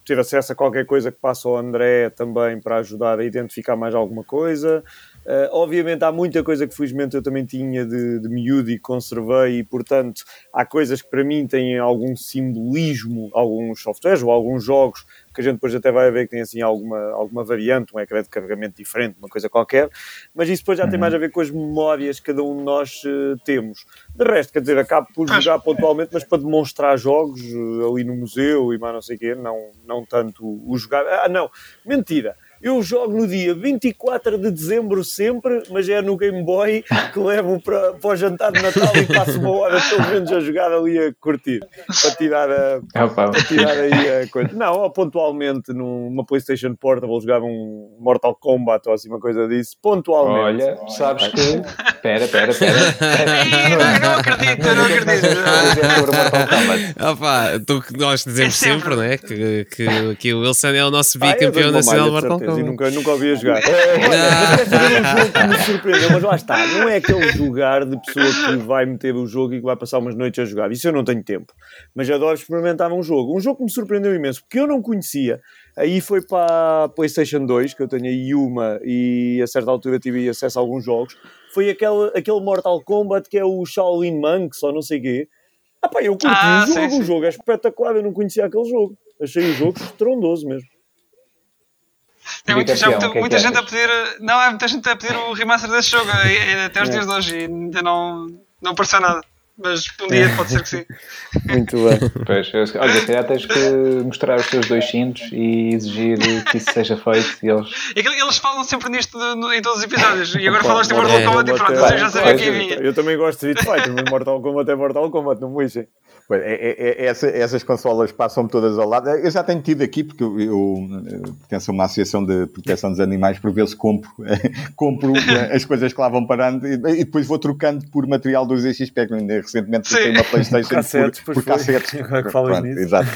ter acesso a qualquer coisa que passa ao André também para ajudar a identificar mais alguma coisa. Uh, obviamente há muita coisa que felizmente eu também tinha de, de miúdo e conservei e portanto há coisas que para mim têm algum simbolismo, alguns softwares ou alguns jogos que a gente depois até vai ver que tem assim alguma, alguma variante, um ecrã de carregamento diferente, uma coisa qualquer, mas isso depois já tem uhum. mais a ver com as memórias que cada um de nós uh, temos. De resto, quer dizer, acabo por jogar pontualmente, mas para demonstrar jogos uh, ali no museu e mais não sei o quê, não, não tanto o jogar. Ah, não, mentira! Eu jogo no dia 24 de dezembro sempre, mas é no Game Boy que levo para, para o jantar de Natal e passo uma hora pelo menos a jogar ali a curtir, para tirar, a, para tirar aí a coisa. Não, ou pontualmente numa PlayStation Portable jogava um Mortal Kombat ou assim uma coisa disso, pontualmente.
Olha, sabes que Pera, pera, pera.
não, não acredito, não acredito.
Opa, tu, nós dizemos é sempre, sempre, não é? Que, que, que o Wilson é o nosso ah, bicampeão ah, nacional de Mortal Kombat.
Nunca, nunca ouvi a jogar. É, me surpreendeu, mas lá está. Não é aquele jogar de pessoa que vai meter o jogo e que vai passar umas noites a jogar. Isso eu não tenho tempo. Mas adoro experimentar um jogo. Um jogo que me surpreendeu imenso, porque eu não conhecia. Aí foi para a PlayStation 2, que eu tenho aí uma, e a certa altura tive acesso a alguns jogos. Foi aquele, aquele Mortal Kombat que é o Shaolin Monks, ou não sei o quê. Ah, pá, eu curti ah, o jogo, sim, sim. o jogo é espetacular, eu não conhecia aquele jogo. Achei o jogo estrondoso mesmo.
Tem muita, já muita, muita gente a pedir. Não, há muita gente a pedir o remaster desse jogo até os é. dias de hoje e ainda não, não apareceu nada mas um dia pode ser que sim.
Muito bem.
Pois, eu, olha, se calhar tens que mostrar os teus dois cintos e exigir que isso seja feito. E eles...
eles falam sempre nisto no, em todos os episódios. E agora falaste em Mortal Kombat e pronto, eu já sabia que ia
Eu também gosto de Street Fighter, mas Mortal Kombat é Mortal Kombat, não me lixem.
É, é, é, essa, essas consolas passam todas ao lado. Eu já tenho tido aqui, porque eu, eu, eu pertenço a uma associação de proteção dos animais, por vezes compro, compro as coisas que lá vão parando e, e, depois vou trocando por material dos Spectrum. Recentemente tem uma Playstation por. Por, por cassetes.
Agora que falas nisso. Exato.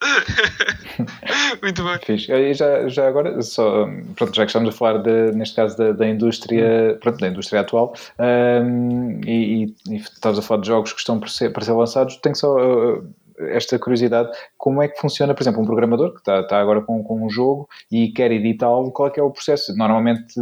Muito bem.
Fiz. E já, já agora, só, pronto, já que estamos a falar, de, neste caso, da, da indústria, pronto, da indústria atual, um, e, e, estamos a falar de jogos que estão para ser, para ser lançados, tenho só uh, esta curiosidade, como é que funciona, por exemplo, um programador que está, está agora com, com um jogo e quer editá-lo, qual é que é o processo? Normalmente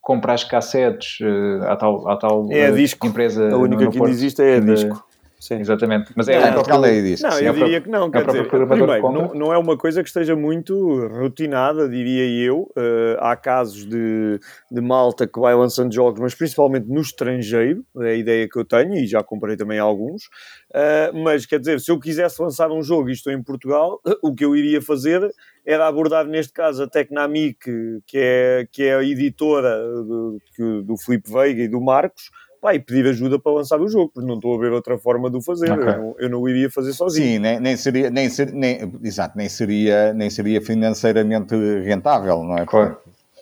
compra as cassetes uh, à tal, à tal
é a disco.
empresa.
A única que ainda existe é a disco.
Sim. Exatamente. Mas é,
é, é a lei
disso. Não, Sim, eu é diria que não. Quer dizer, primeiro, não, não, é uma coisa que esteja muito rotinada, diria eu. Uh, há casos de, de malta que vai lançando jogos, mas principalmente no estrangeiro, é a ideia que eu tenho, e já comprei também alguns. Uh, mas quer dizer, se eu quisesse lançar um jogo e estou em Portugal, o que eu iria fazer era abordar neste caso a Tecnamic, que é, que é a editora do, do Felipe Veiga e do Marcos pá, e pedir ajuda para lançar o jogo, porque não estou a ver outra forma de o fazer. Okay. Eu, não, eu, não, iria fazer sozinho.
Sim, nem, nem seria, nem, ser, nem, exato, nem, seria, nem seria financeiramente rentável, não é? Claro.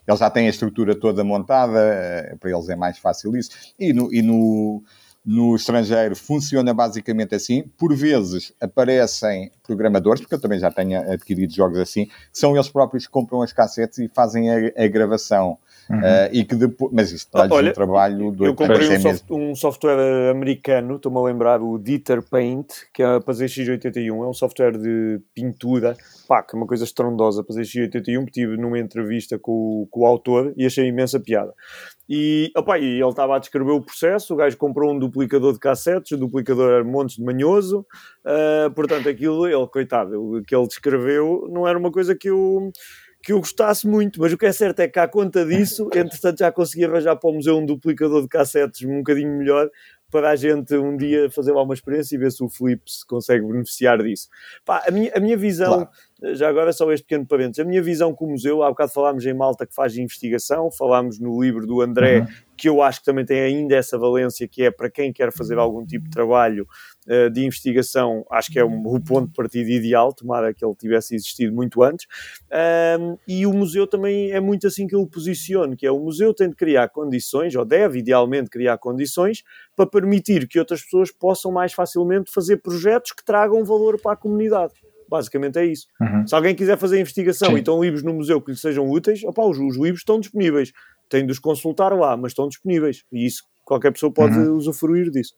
Eles já têm a estrutura toda montada, eh, para eles é mais fácil isso. E no, e no, no estrangeiro funciona basicamente assim. Por vezes aparecem programadores, porque eu também já tenho adquirido jogos assim, são eles próprios que compram as cassetes e fazem a, a gravação. Uhum. Uh, e que depois, mas isto dá um trabalho
do Eu comprei um, soft, um, software americano, estou-me a lembrar, o Dieter Paint, que é para ZX81, é um software de pintura, pá, que é uma coisa estrondosa para ZX81, tive numa entrevista com, com o autor e achei imensa piada. E, opa, e ele estava a descrever o processo, o gajo comprou um duplicador de cassetes, o duplicador era montes de manhoso, uh, portanto aquilo, ele, coitado, o que ele descreveu não era uma coisa que eu que eu gostasse muito, mas o que é certo é que à conta disso, entretanto já consegui arranjar para o museu um duplicador de cassetes um bocadinho melhor para a gente um dia fazer lá uma experiência e ver se o Filipe se consegue beneficiar disso. Pá, a, minha, a minha visão, claro. já agora só este pequeno parênteses, a minha visão com o museu, há bocado falámos em Malta que faz investigação, falámos no livro do André, uhum. que eu acho que também tem ainda essa valência, que é para quem quer fazer algum tipo de trabalho uh, de investigação, acho que é um, o ponto de partida ideal, tomara que ele tivesse existido muito antes. Um, e o museu também é muito assim que eu o posiciono, que é o museu tem de criar condições, ou deve idealmente criar condições, para permitir que outras pessoas possam mais facilmente fazer projetos que tragam valor para a comunidade. Basicamente é isso. Uhum. Se alguém quiser fazer investigação Sim. e estão livros no museu que lhe sejam úteis, opa, os, os livros estão disponíveis. Tem de os consultar lá, mas estão disponíveis. E isso, qualquer pessoa pode uhum. usufruir disso.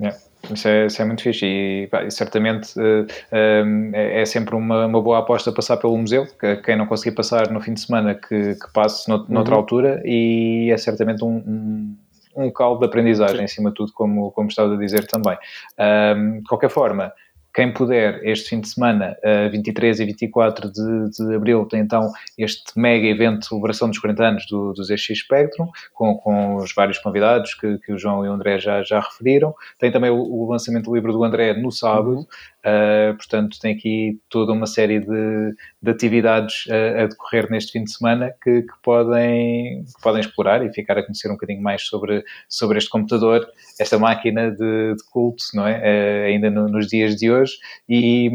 Yeah. Isso, é, isso é muito fixe e, pá, certamente uh, é, é, sempre uma, uma, boa aposta passar pelo museu. Que, quem não conseguir passar no fim de semana, que, que passe no, noutra uhum. altura, e é certamente um, um, um local de aprendizagem, Sim. acima de tudo, como, como estava a dizer também. Um, de qualquer forma, quem puder, este fim de semana, uh, 23 e 24 de, de abril, tem então este mega evento de celebração dos 40 anos do, do ZX Spectrum, com, com os vários convidados que, que o João e o André já, já referiram. Tem também o, o lançamento do livro do André no sábado. Uh, portanto, tem aqui toda uma série de, de atividades uh, a decorrer neste fim de semana que, que, podem, que podem explorar e ficar a conhecer um bocadinho mais sobre, sobre este computador, esta máquina de, de culto, não é? Uh, ainda no, nos dias de hoje. E,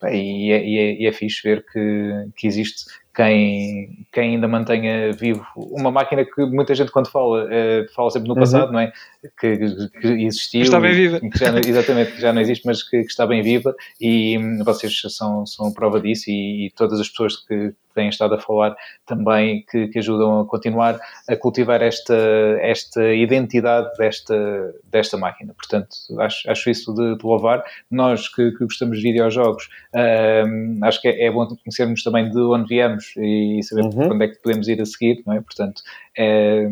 bem, e, é, e, é, e é fixe ver que, que existe quem, quem ainda mantenha vivo uma máquina que muita gente quando fala, uh, fala sempre no passado, uhum. não é? Que, que existiu.
Que está bem viva.
Que já, exatamente, que já não existe, mas que, que, está bem viva e hum, vocês são, são prova disso e, e todas as pessoas que têm estado a falar também que, que, ajudam a continuar a cultivar esta, esta identidade desta, desta máquina. Portanto, acho, acho isso de, de louvar. Nós que, que, gostamos de videojogos, uh, acho que é, é, bom conhecermos também de onde viemos e saber uhum. onde é que podemos ir a seguir, não é? Portanto, é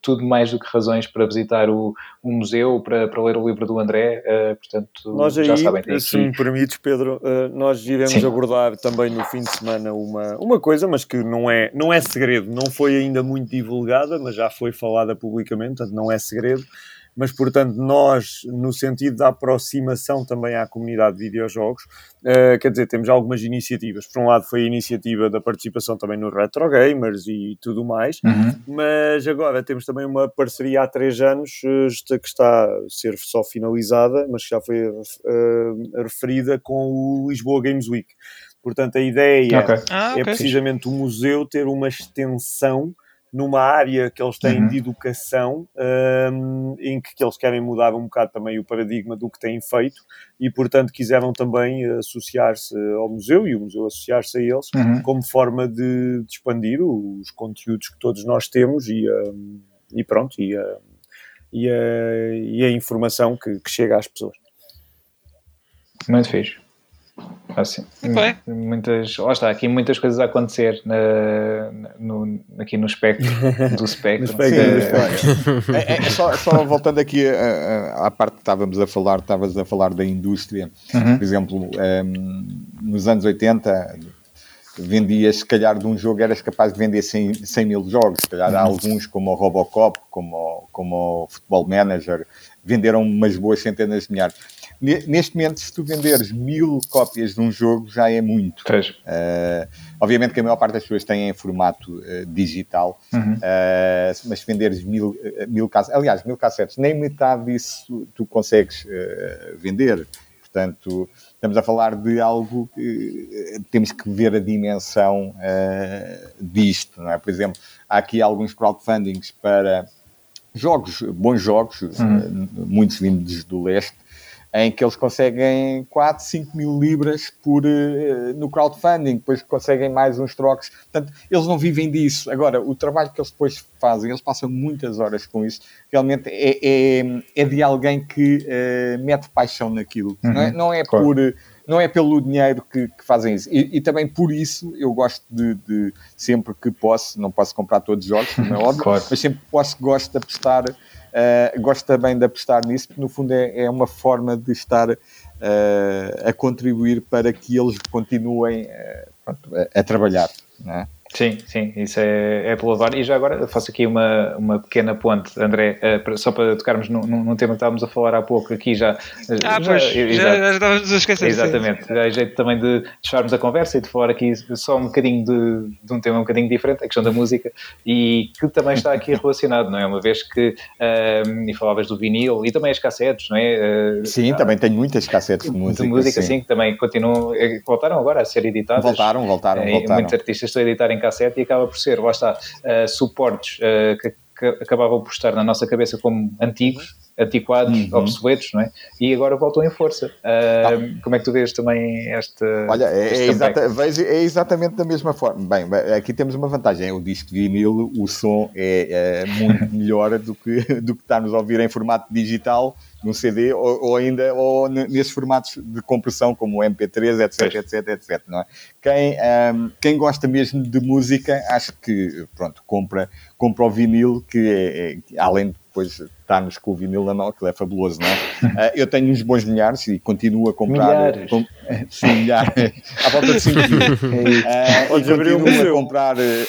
tudo mais do que razões para visitar o, o museu, para, para ler o livro do André, uh, portanto,
nós aí, já sabem. Se aqui... me permites, Pedro, uh, nós iremos Sim. abordar também no fim de semana uma, uma coisa, mas que não é, não é segredo, não foi ainda muito divulgada, mas já foi falada publicamente, portanto não é segredo mas portanto nós, no sentido da aproximação também à comunidade de videojogos, uh, quer dizer, temos algumas iniciativas. Por um lado foi a iniciativa da participação também no Retro Gamers e tudo mais, uhum. mas agora temos também uma parceria há três anos uh, que está a ser só finalizada, mas que já foi uh, referida com o Lisboa Games Week. Portanto, a ideia okay. ah, é precisamente o museu ter uma extensão numa área que eles têm uhum. de educação, um, em que, que, eles querem mudar um bocado também o paradigma do que têm feito e, portanto, quiseram também associar-se ao museu e o museu associar-se a eles uhum. como forma de, de, expandir os conteúdos que todos nós temos e, um, e pronto, e a, e a, e a informação que, que chega às pessoas.
Muito fixe. Assim, muitas, lá está, aqui muitas coisas a acontecer na, no, aqui no espectro do espectro. espectro
é, é, é, só, só, voltando aqui à, à parte que estávamos a falar, estavas a falar da indústria, uhum. por exemplo, um, nos anos 80 vendias, se calhar de um jogo eras capaz de vender 100, 100 mil jogos, se calhar há uhum. alguns como o Robocop, como, como o Football Manager, venderam umas boas centenas de milhares neste momento, se tu venderes mil cópias de um jogo, já é muito. Uh, obviamente que a maior parte das pessoas têm em formato uh, digital, uhum. uh, mas se venderes mil, mil cassetes, aliás, mil cassetes, nem metade disso tu consegues vender. Portanto, estamos a falar de algo que temos que ver a dimensão disto, não é? Por exemplo, há aqui alguns crowdfundings para jogos, bons jogos, uhum. muitos vindos do leste, em que eles conseguem 4, 5 mil libras por, uh, no crowdfunding, depois conseguem mais uns trocos. Portanto, eles não vivem disso. Agora, o trabalho que eles depois fazem, eles passam muitas horas com isso, realmente é, é, é de alguém que uh, mete paixão naquilo. Uhum. Não é, não é claro. por não é pelo dinheiro que, que fazem isso. E, e, também por isso eu gosto de, de, sempre que posso, não posso comprar todos os jogos, não é óbvio, claro. mas sempre que posso, gosto de apostar Uh, gosto também de apostar nisso, porque no fundo é, é uma forma de estar uh, a contribuir para que eles continuem uh, pronto, a, a, trabalhar. Não é?
Sim, sim, isso é, é louvar. E já agora faço aqui uma, uma pequena ponte, André, uh, só para tocarmos num, num, tema que estávamos a falar há pouco aqui já.
Ah, já, pois, já, já estávamos a esquecer.
Exatamente, já é jeito também de deixarmos a conversa e de falar aqui só um bocadinho de, de, um tema um bocadinho diferente, a questão da música, e que também está aqui relacionado, não é? Uma vez que, uh, e falavas do vinil e também as cassetes, não é?
Uh, sim, também tenho muitas cassetes de música.
De música, sim, que também continuam, voltaram agora a ser editadas.
Voltaram, voltaram, voltaram.
Muitos artistas estão a editar em cassete e acaba por ser, lá está, uh, suportes uh, que, que, acabavam por estar na nossa cabeça como antigos, antiquados, uhum. obsoletos, não é? E agora voltam em força. Uh, como é que tu vês também esta.
Olha, é, é, exata, vejo, é exatamente da mesma forma. Bem, aqui temos uma vantagem: o disco de vinil, o som é, é muito melhor do que, do que estarmos a ouvir em formato digital num CD ou, ou, ainda ou nesses formatos de compressão como o MP3, etc, etc, etc, não é? Quem, um, quem gosta mesmo de música, acho que, pronto, compra, compra o vinil, que é, é além de depois estarmos com o vinil na mão, que é fabuloso, não é? Uh, eu tenho uns bons milhares e continuo a comprar.
Milhares. Com,
sim, milhares. à volta de 5 mil. Uh, e continuo a comprar. Uh,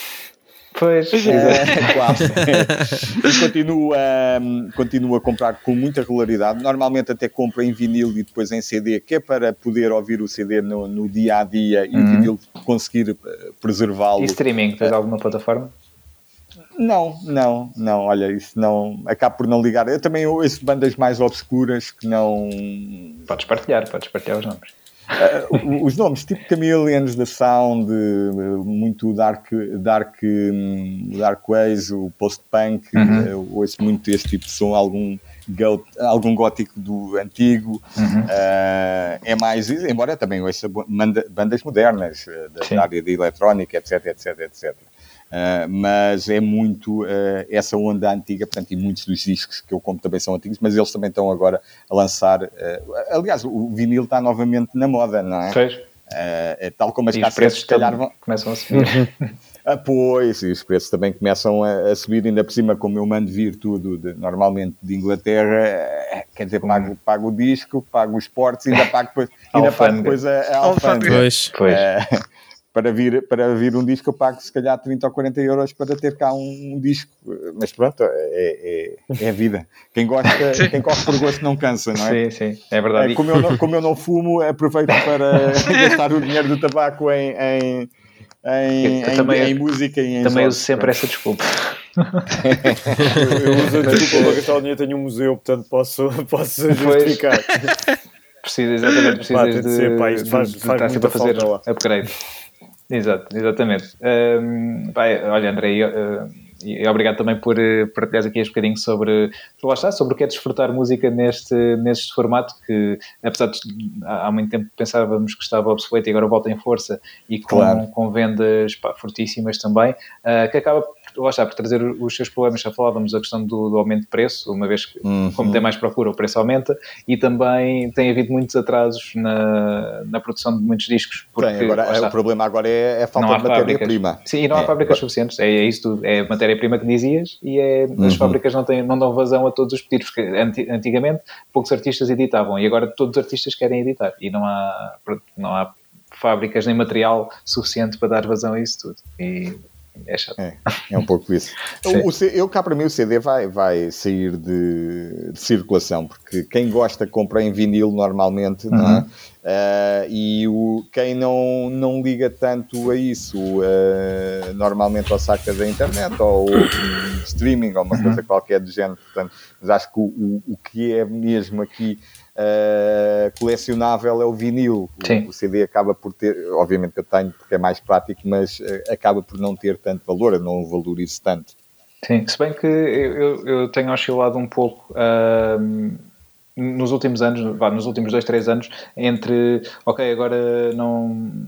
Pois, é,
quase. e continuo a, continuo a comprar com muita regularidade. Normalmente até compro em vinil e depois em CD, que é para poder ouvir o CD no, no dia a dia e uhum. o vinil conseguir eh, preservá-lo. E
streaming, tens alguma plataforma?
Não, não, não, olha, isso não. Acabo por não ligar. Eu também ouço bandas mais obscuras que não.
Podes partilhar, podes partilhar os nomes.
Uh, os nomes, tipo Chameleons, The Sound, muito Dark, dark, dark Ways, o Post-Punk, uhum. uh, ouço muito este tipo de som, algum, algum gótico do antigo, uhum. uh, é mais, embora também ouça bandas modernas, da, da área de eletrónica, etc, etc, etc. Uh, mas é muito uh, essa onda antiga, portanto, e muitos dos discos que eu compro também são antigos, mas eles também estão agora a lançar. Uh, aliás, o vinil está novamente na moda, não é?
Pois.
É tal como as cassetes, se calhar, vão...
começam a subir.
ah, pois, e os preços também começam a, a, subir, ainda por cima, como eu mando vir tudo de, normalmente de Inglaterra, quer dizer, pago, pago o disco, pago os portos, ainda pago depois, ainda pago depois a, a alfândega.
Pois, pois
para vir, para vir um disco eu pago se calhar 30 ou 40 euros para ter cá um, um disco, mas pronto, é, é, é, a vida. Quem gosta, quem corre por gosto não cansa, não
é? Sim, sim, é verdade.
É, como, eu não, como eu não fumo, aproveito para gastar o dinheiro do tabaco em, em, em, em, também, em música e em
Também uso sempre essa desculpa.
eu, uso a desculpa para gastar o dinheiro, tenho um museu, portanto posso, posso justificar.
Precisa, exatamente, precisas de, de, faz, de, faz, de, de estar sempre a fazer upgrade. Exato, exatamente. Um, vai, olha, André, uh, e obrigado também por uh, partilhares aqui um bocadinho sobre, lá está, sobre o que é desfrutar música neste, neste formato que, apesar de há muito tempo pensávamos que estava obsoleto e agora volta em força e com, claro. com vendas pá, fortíssimas também, uh, que acaba lá está, por trazer os seus problemas, já falávamos a questão do, do aumento de preço, uma vez que, uhum. como tem mais procura, o preço aumenta, e também tem havido muitos atrasos na, na produção de muitos discos.
Porque, tem, agora, o problema agora é, é a falta de matéria-prima.
Sim, e não há é. fábricas suficientes, é, é isso tudo, é matéria-prima que dizias, e é, uhum. as fábricas não, têm, não dão vazão a todos os pedidos, porque antigamente poucos artistas editavam, e agora todos os artistas querem editar, e não há, não há fábricas nem material suficiente para dar vazão a isso tudo. E é chato. É,
é um pouco isso. o, o, eu cá para mim o CD vai, vai sair de, de, circulação, porque quem gosta compra em vinil normalmente, uhum. não é? Uh, e o, quem não, não liga tanto a isso, uh, normalmente ao saca da internet ou streaming ou uma uhum. coisa qualquer do género, portanto, mas acho que o, o, o que é mesmo aqui uh, colecionável é o vinil. O, o, CD acaba por ter, obviamente que eu tenho porque é mais prático, mas uh, acaba por não ter tanto valor, eu não o valorizo tanto.
Sim, se bem que eu, eu tenho oscilado um pouco. Uh, nos últimos anos, vá, nos últimos dois, três anos, entre ok, agora não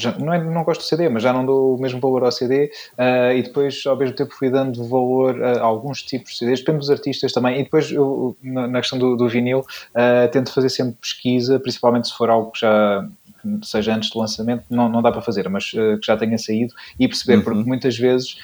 já, não, é, não gosto do CD, mas já não dou o mesmo valor ao CD uh, e depois ao mesmo tempo fui dando valor a, alguns tipos de CDs, depende dos artistas também, e depois eu, na, na questão do, do vinil uh, tento fazer sempre pesquisa, principalmente se for algo que já seja antes do lançamento, não, não dá para fazer, mas uh, que já tenha saído e perceber, uhum. porque muitas vezes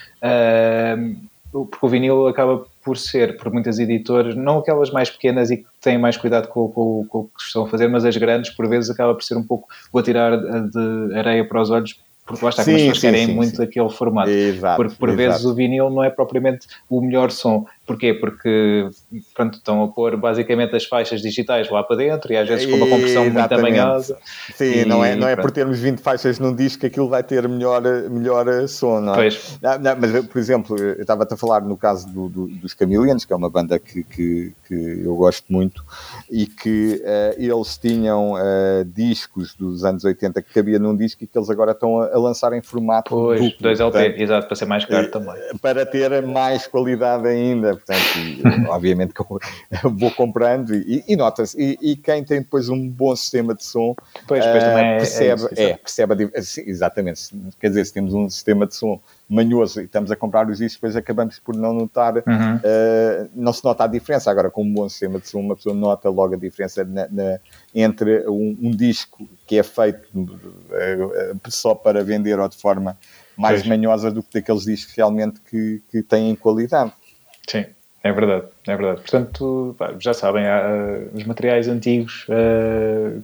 porque o vinil acaba por ser, por muitas editoras, não aquelas mais pequenas e que têm mais cuidado com, com, com, o que estão a fazer, mas as grandes, por vezes, acaba por ser um pouco, vou tirar de areia para os olhos porque lá está, sim, as pessoas sim, querem sim, muito aquele formato. Exato, porque por exato. vezes o vinil não é propriamente o melhor som. Porquê? Porque pronto, estão a pôr basicamente as faixas digitais lá para dentro e às vezes com uma compressão muito tamanhosa.
Sim, e, não, é, não é por termos 20 faixas num disco que aquilo vai ter melhor, melhor som, não é? Pois. Não, não, mas, por exemplo, eu estava-te a falar no caso do, do, dos Chameleons, que é uma banda que, que, que eu gosto muito, e que uh, eles tinham uh, discos dos anos 80 que cabia num disco e que eles agora estão a, a lançar em formato
pois, duplo. 2LP, exato, para ser mais caro uh, também.
Para ter mais qualidade ainda portanto, obviamente vou comprando e, e nota-se. E, e, quem tem depois um bom sistema de som
pois, pois uh,
percebe, é, é, é, percebe a, exatamente. Quer dizer, se temos um sistema de som manhoso e estamos a comprar os discos, depois acabamos por não notar, uhum. uh, não se nota a diferença. Agora, com um bom sistema de som, uma pessoa nota logo a diferença na, na, entre um, um, disco que é feito uh, só para vender ou de forma mais pois. manhosa do que daqueles discos realmente que, que têm qualidade.
Sim, é verdade, é verdade. Portanto, já sabem, há, os materiais antigos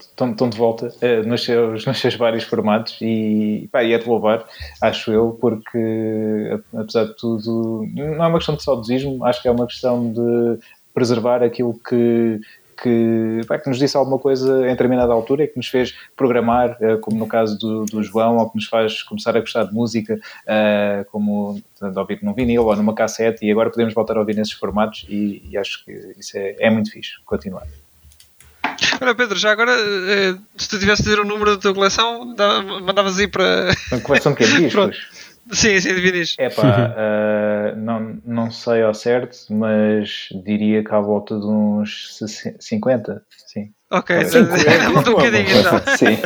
estão, estão, de volta uh, nos, seus, nos seus vários formatos e, pá, e é de louvar, acho eu, porque apesar de tudo, não é uma questão de saudosismo, acho que é uma questão de preservar aquilo que que, que nos disse alguma coisa em determinada altura e que nos fez programar, uh, como no caso do, do, João, ou que nos faz começar a gostar de música, uh, como de ouvir num vinil ou numa cassete, e agora podemos voltar a ouvir nesses formatos, e, e acho que isso é, é muito fixe. Continuar.
Olha, Pedro, já agora, eh, se tu tivesse de dizer o número da tua coleção, mandavas aí para.
A coleção que é discos?
Sim, sim, divinis.
É pá, uh, não, não sei ao certo, mas diria que à volta de uns 50, sim.
Ok, volta um bocadinho então.
Sim.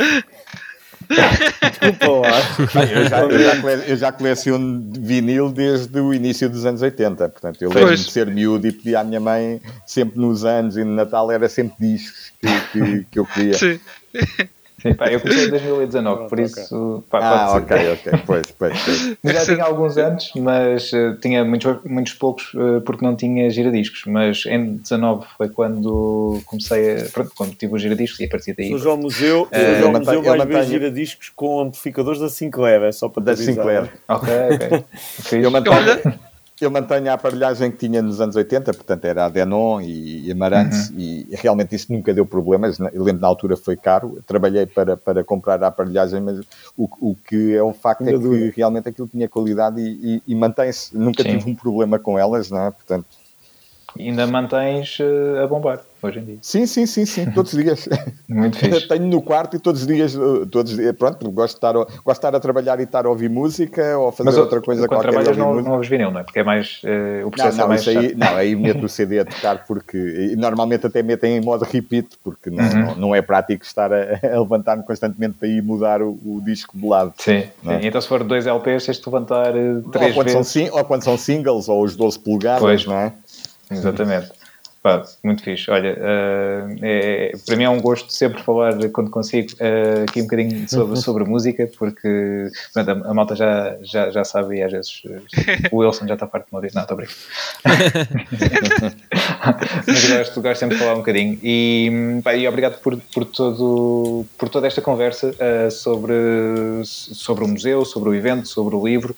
Desculpa lá.
Eu já, eu, já, eu já coleciono vinil desde o início dos anos 80. Portanto, eu lembro de ser miúdo e pedir à minha mãe, sempre nos anos e no Natal, era sempre discos que, que, que eu queria.
Sim.
Sim, pá, eu comecei em 2019, por isso. Pá,
ah, ok, ok, pois, pois. pois.
Já tinha alguns anos, mas uh, tinha muitos, muitos poucos uh, porque não tinha giradiscos. Mas em 19 foi quando comecei a. Pronto, quando tive os giradiscos e a partir daí.
Hoje ao museu, uh, hoje ao museu vais mantenho... ver giradiscos com amplificadores da Sinclair, é só para
Da Sinclair.
Ok, ok.
eu mantenho. Eu mantenho a aparelhagem que tinha nos anos 80, portanto era a Denon e Amarante, uhum. e realmente isso nunca deu problemas. Eu lembro na altura foi caro, trabalhei para, para comprar a aparelhagem, mas o, o que é um facto é que realmente aquilo tinha qualidade e, e, e mantém-se. Nunca Sim. tive um problema com elas, não é? Portanto,
ainda mantens uh, a bombar hoje em dia.
Sim, sim, sim, sim, todos os dias.
Muito fixe.
Tenho no quarto e todos os dias, eh, todos os dias pronto, gosto de, estar, gosto de estar a trabalhar e estar a ouvir música ou a fazer Mas, outra coisa
quando
qualquer.
trabalhas não, não ouves vinil, não é? Porque é mais, uh, o processo
não, não,
é mais
aí, Não, aí meto o CD a tocar porque, normalmente até metem em modo repeat, porque não, uhum. não, não, é prático estar a, a levantar-me constantemente para ir mudar o, o disco de lado.
Sim, é? sim. então se for dois LPs tens de levantar uh, três
ou quando
vezes.
São, ou quando são singles ou os 12 polegadas, pois. não é?
Exatamente. Pá, muito fixe. Olha, uh, é, para mim é um gosto sempre falar, quando consigo, uh, aqui um bocadinho sobre, sobre música, porque pronto, a, a, malta já, já, já sabe e às vezes uh, o Wilson já está parte de uma vez. Não, estou brincando. Mas gosto, gosto sempre de falar um bocadinho. E, pá, e obrigado por, por, todo, por toda esta conversa sobre, sobre o museu, sobre o evento, sobre o livro,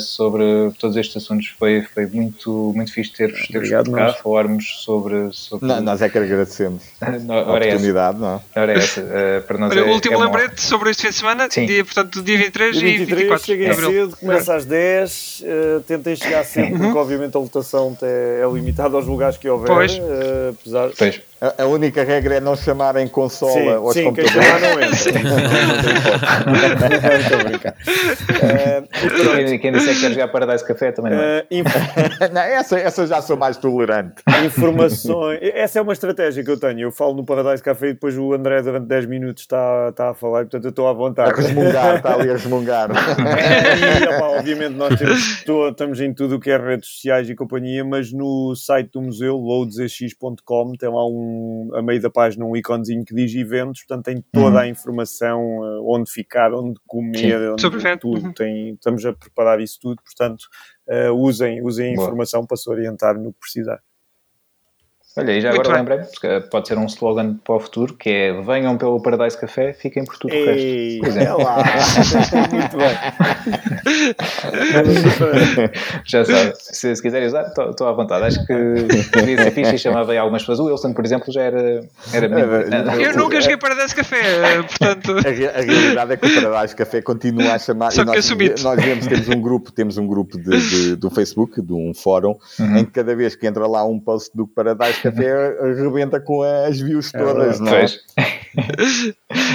sobre todos estes assuntos. Foi, foi muito, muito fixe ter-vos ter cá, falarmos sobre sobre.
Não, nós é que agradecemos não, a oportunidade, não
é? É essa. Uh, para nós
Olha,
é,
o último
é
lembrete sobre este fim de semana, dia, portanto, dia 23 dia 23, e 24
cheguem
de
cedo, começa às 10, uh, eh, tentem chegar cedo, porque obviamente a lotação é, é limitada aos lugares que houver.
Pois.
Uh, apesar...
pois.
A, a, única regra é não chamarem consola sim,
aos
sim,
computadores. Sim, não entra. não, estou a brincar.
Uh, quem, quem disse que quer jogar Paradise Café também não é.
Uh, não, essa, essa já sou mais tolerante.
Informações. Essa é uma estratégia que eu tenho. Eu falo no Paradise Café e depois o André durante 10 minutos está, está a falar e portanto eu estou à vontade.
Está a resmungar, está ali a resmungar.
e, opa, obviamente nós temos, estamos em tudo o que é redes sociais e companhia, mas no site do museu, loadesx.com, tem lá um a meio da página um íconezinho que diz eventos, portanto tem toda a uhum. informação uh, onde ficar, onde comer, onde tudo. Uhum. Tem, estamos a preparar isso tudo, portanto uh, usem, usem a informação para se orientar no que precisar.
Olha, e já Muito agora lembrei porque pode ser um slogan para o futuro, que é venham pelo Paradise Café, fiquem por tudo o resto.
Pois é. lá. Muito bem.
já sabe, se, se quiserem usar, estou à vontade. Acho que podia ser fixe e chamava aí algumas pessoas. O Wilson, por exemplo, já era, era
Eu nunca joguei Paradise Café, portanto...
A, a, realidade é que o Paradise Café continua a chamar...
Só que
nós, nós vemos, temos um grupo, temos um grupo de, de, do Facebook, de um fórum, uhum. em que cada vez que entra lá um post do Paradise café arrebenta com as views é todas, é não é?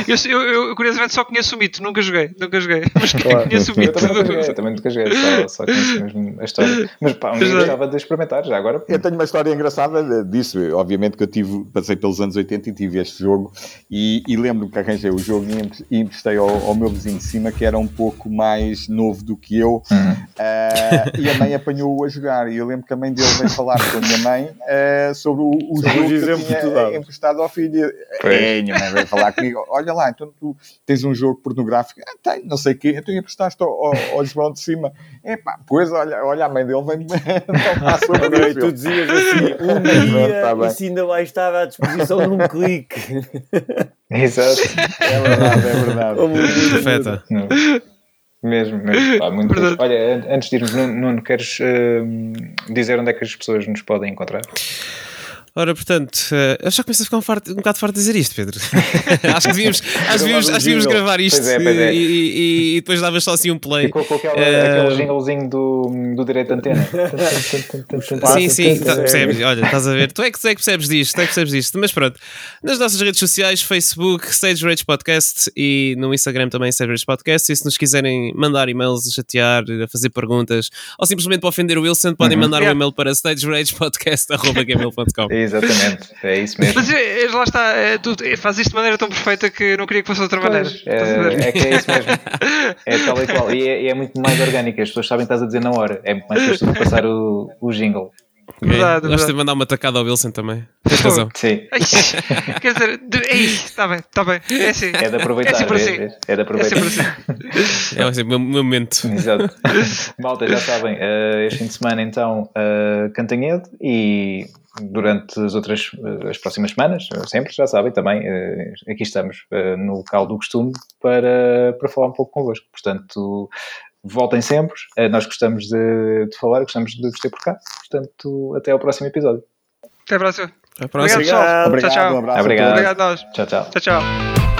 Eu, eu, eu, curiosamente só conheço o mito, nunca joguei, nunca joguei, mas claro. conheço o mito.
Eu também nunca joguei, também nunca joguei só, só conheço mesmo a história. Mas pá, um dia gostava de experimentar já agora.
Eu tenho uma história engraçada disso, obviamente que eu tive, passei pelos anos 80 e tive este jogo e, e lembro-me que arranjei o jogo e emprestei ao, ao, meu vizinho de cima que era um pouco mais novo do que eu uhum. uh, e a mãe apanhou-o a jogar e eu lembro que a mãe dele veio falar com a minha mãe uh, sobre o, o jogo que eu tinha emprestado ao filho. É, minha mãe veio falar comigo, olha lá, então tu tens um jogo pornográfico, ah, tenho, não sei o quê, então emprestaste ao, ao, ao João de cima. É pá, pois olha, olha a mãe dele vem
tomar sobre Tu dizias assim, um dia tá isso ainda vai estar à disposição num clique.
Exato.
É verdade, é verdade.
Perfeita.
Mesmo, mesmo. Pá, muito Olha, antes de irmos, Nuno, queres uh, dizer onde é que as pessoas nos podem encontrar?
Ora, portanto, uh, eu já começo a ficar um, farto, um bocado farto de dizer isto, Pedro. acho que devíamos, acho devíamos, acho devíamos gravar isto pois é, pois é. E, e, e, depois davas só assim um play.
Ficou com aquela, uh, aquele jinglezinho do, do direito de antena.
sim, sim, tá, percebes. Olha, estás a ver. Tu é, que, tu é que percebes disto, tu é que percebes disto. Mas pronto, nas nossas redes sociais, Facebook, Stage Rage Podcast e no Instagram também Stage Rage Podcast. E se nos quiserem mandar e-mails, chatear, fazer perguntas ou simplesmente para ofender o Wilson, podem uhum. mandar yeah. um e-mail para stageragepodcast.gmail.com.
Exatamente, é isso mesmo.
Mas eh, lá está, é, tu fazes isto de maneira tão perfeita que não queria que fosse de outra maneira.
É, é, que é isso mesmo. É tal e qual. E é, é, muito mais orgânico, as pessoas sabem que estás a dizer na hora. É muito mais fácil de passar o, o jingle.
Verdade, é, Gosto de mandar uma tacada ao Wilson também. Tens razão.
Sim.
Quer dizer, é isso, está bem, está bem. É assim.
É de aproveitar. É sempre assim. É de aproveitar. É sempre
assim. é assim, o meu momento.
Exato. Malta, já sabem, uh, este fim de semana então, uh, Cantanhede e durante as outras, as próximas semanas, sempre, já sabem também, aqui estamos no local do costume para, para falar um pouco convosco. Portanto, voltem sempre. Eh, nós gostamos de, de falar, gostamos de vos ter por cá. Portanto, até ao próximo episódio.
Até a próxima.
Até a próxima.
Obrigado,
Obrigado,
tchau, tchau.
Um abraço. Obrigado.
Obrigado a nós.
Tchau, tchau.
Tchau, tchau.